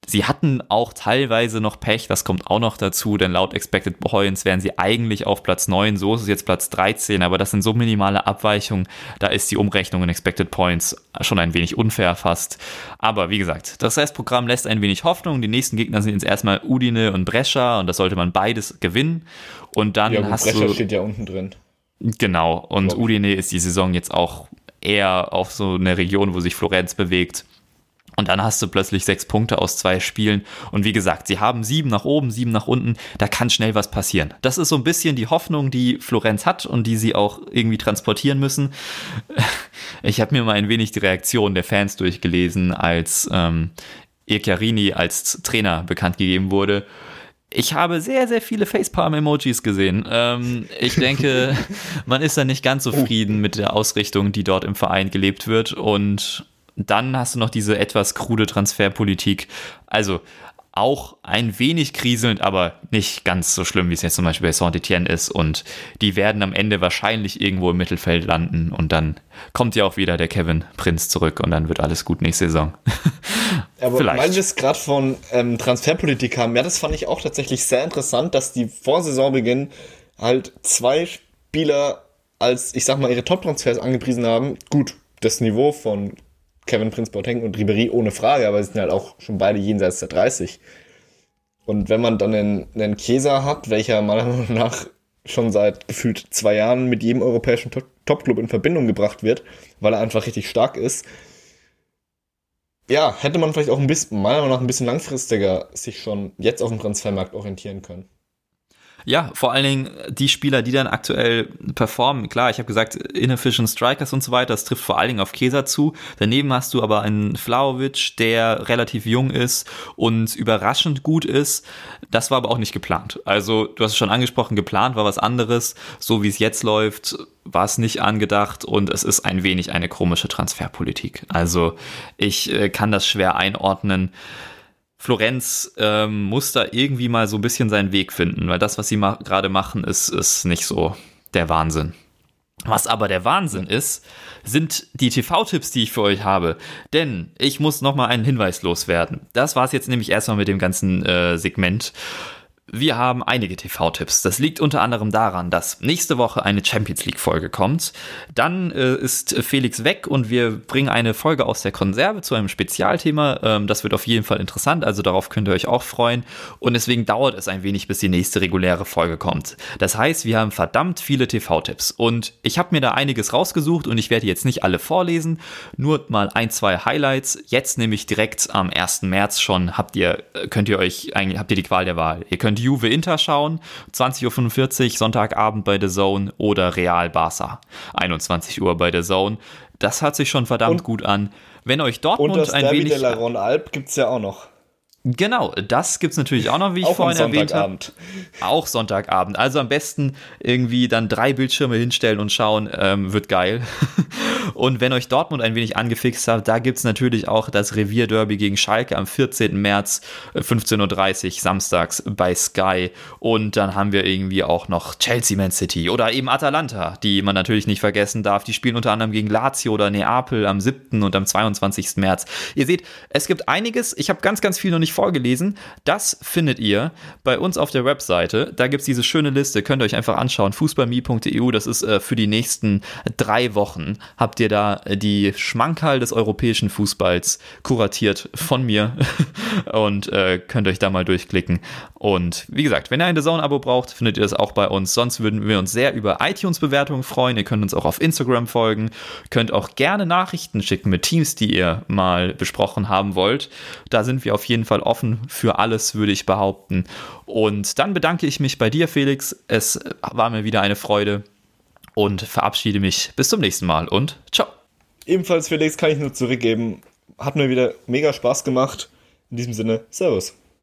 Sie hatten auch teilweise noch Pech, das kommt auch noch dazu, denn laut Expected Points wären sie eigentlich auf Platz 9, so ist es jetzt Platz 13, aber das sind so minimale Abweichungen, da ist die Umrechnung in Expected Points schon ein wenig unfair fast. Aber wie gesagt, das Restprogramm lässt ein wenig Hoffnung. Die nächsten Gegner sind jetzt erstmal Udine und Brescia und das sollte man beides gewinnen. Und dann ja, gut, hast Brescia du. steht ja unten drin. Genau, und Udine ist die Saison jetzt auch eher auf so eine Region, wo sich Florenz bewegt. Und dann hast du plötzlich sechs Punkte aus zwei Spielen. Und wie gesagt, sie haben sieben nach oben, sieben nach unten. Da kann schnell was passieren. Das ist so ein bisschen die Hoffnung, die Florenz hat und die sie auch irgendwie transportieren müssen. Ich habe mir mal ein wenig die Reaktion der Fans durchgelesen, als ähm, Iaccarini als Trainer bekannt gegeben wurde. Ich habe sehr, sehr viele Facepalm-Emojis gesehen. Ähm, ich denke, man ist da nicht ganz zufrieden mit der Ausrichtung, die dort im Verein gelebt wird. Und dann hast du noch diese etwas krude Transferpolitik. Also auch ein wenig kriselnd, aber nicht ganz so schlimm, wie es jetzt zum Beispiel bei Saint-Etienne ist. Und die werden am Ende wahrscheinlich irgendwo im Mittelfeld landen. Und dann kommt ja auch wieder der Kevin Prinz zurück und dann wird alles gut nächste Saison. aber Vielleicht. weil wir es gerade von ähm, Transferpolitik haben, ja, das fand ich auch tatsächlich sehr interessant, dass die vor Saisonbeginn halt zwei Spieler als, ich sag mal, ihre Top-Transfers angepriesen haben. Gut, das Niveau von Kevin Prince Boateng und Ribery ohne Frage, aber sie sind halt auch schon beide jenseits der 30. Und wenn man dann einen, einen Chiesa hat, welcher meiner Meinung nach schon seit gefühlt zwei Jahren mit jedem europäischen Topclub in Verbindung gebracht wird, weil er einfach richtig stark ist. Ja, hätte man vielleicht auch ein bisschen, meiner Meinung nach ein bisschen langfristiger sich schon jetzt auf dem Transfermarkt orientieren können. Ja, vor allen Dingen die Spieler, die dann aktuell performen. Klar, ich habe gesagt, inefficient Strikers und so weiter, das trifft vor allen Dingen auf Keser zu. Daneben hast du aber einen Flauwitsch, der relativ jung ist und überraschend gut ist. Das war aber auch nicht geplant. Also, du hast es schon angesprochen, geplant war was anderes. So wie es jetzt läuft, war es nicht angedacht und es ist ein wenig eine komische Transferpolitik. Also, ich äh, kann das schwer einordnen. Florenz ähm, muss da irgendwie mal so ein bisschen seinen Weg finden, weil das, was sie ma gerade machen, ist, ist nicht so der Wahnsinn. Was aber der Wahnsinn ist, sind die TV-Tipps, die ich für euch habe. Denn ich muss nochmal einen Hinweis loswerden. Das war es jetzt nämlich erstmal mit dem ganzen äh, Segment. Wir haben einige TV-Tipps. Das liegt unter anderem daran, dass nächste Woche eine Champions League-Folge kommt. Dann äh, ist Felix weg und wir bringen eine Folge aus der Konserve zu einem Spezialthema. Ähm, das wird auf jeden Fall interessant, also darauf könnt ihr euch auch freuen. Und deswegen dauert es ein wenig, bis die nächste reguläre Folge kommt. Das heißt, wir haben verdammt viele TV-Tipps. Und ich habe mir da einiges rausgesucht und ich werde jetzt nicht alle vorlesen, nur mal ein, zwei Highlights. Jetzt nämlich direkt am 1. März schon habt ihr, könnt ihr euch, habt ihr die Qual der Wahl. Ihr könnt könnt Juve Inter schauen, 20.45 Uhr Sonntagabend bei The Zone oder Real Barca, 21 Uhr bei The Zone. Das hört sich schon verdammt und, gut an. Wenn euch Dortmund und das ein Derby wenig. De La Ron Alp gibt es ja auch noch. Genau, das gibt es natürlich auch noch, wie ich auch vorhin erwähnt habe. Auch Sonntagabend. Also am besten irgendwie dann drei Bildschirme hinstellen und schauen, ähm, wird geil. und wenn euch Dortmund ein wenig angefixt hat, da gibt es natürlich auch das Revierderby gegen Schalke am 14. März, äh, 15.30 Uhr samstags bei Sky. Und dann haben wir irgendwie auch noch Chelsea Man City oder eben Atalanta, die man natürlich nicht vergessen darf. Die spielen unter anderem gegen Lazio oder Neapel am 7. und am 22. März. Ihr seht, es gibt einiges. Ich habe ganz, ganz viel noch nicht vorgelesen. Das findet ihr bei uns auf der Webseite. Da gibt es diese schöne Liste, könnt ihr euch einfach anschauen. Fußballme.eu, das ist äh, für die nächsten drei Wochen. Habt ihr da äh, die Schmankerl des europäischen Fußballs kuratiert von mir und äh, könnt euch da mal durchklicken. Und wie gesagt, wenn ihr ein Zone-Abo braucht, findet ihr das auch bei uns. Sonst würden wir uns sehr über iTunes-Bewertungen freuen. Ihr könnt uns auch auf Instagram folgen. Könnt auch gerne Nachrichten schicken mit Teams, die ihr mal besprochen haben wollt. Da sind wir auf jeden Fall offen für alles, würde ich behaupten. Und dann bedanke ich mich bei dir, Felix. Es war mir wieder eine Freude und verabschiede mich bis zum nächsten Mal und ciao. Ebenfalls, Felix, kann ich nur zurückgeben. Hat mir wieder mega Spaß gemacht. In diesem Sinne, Servus.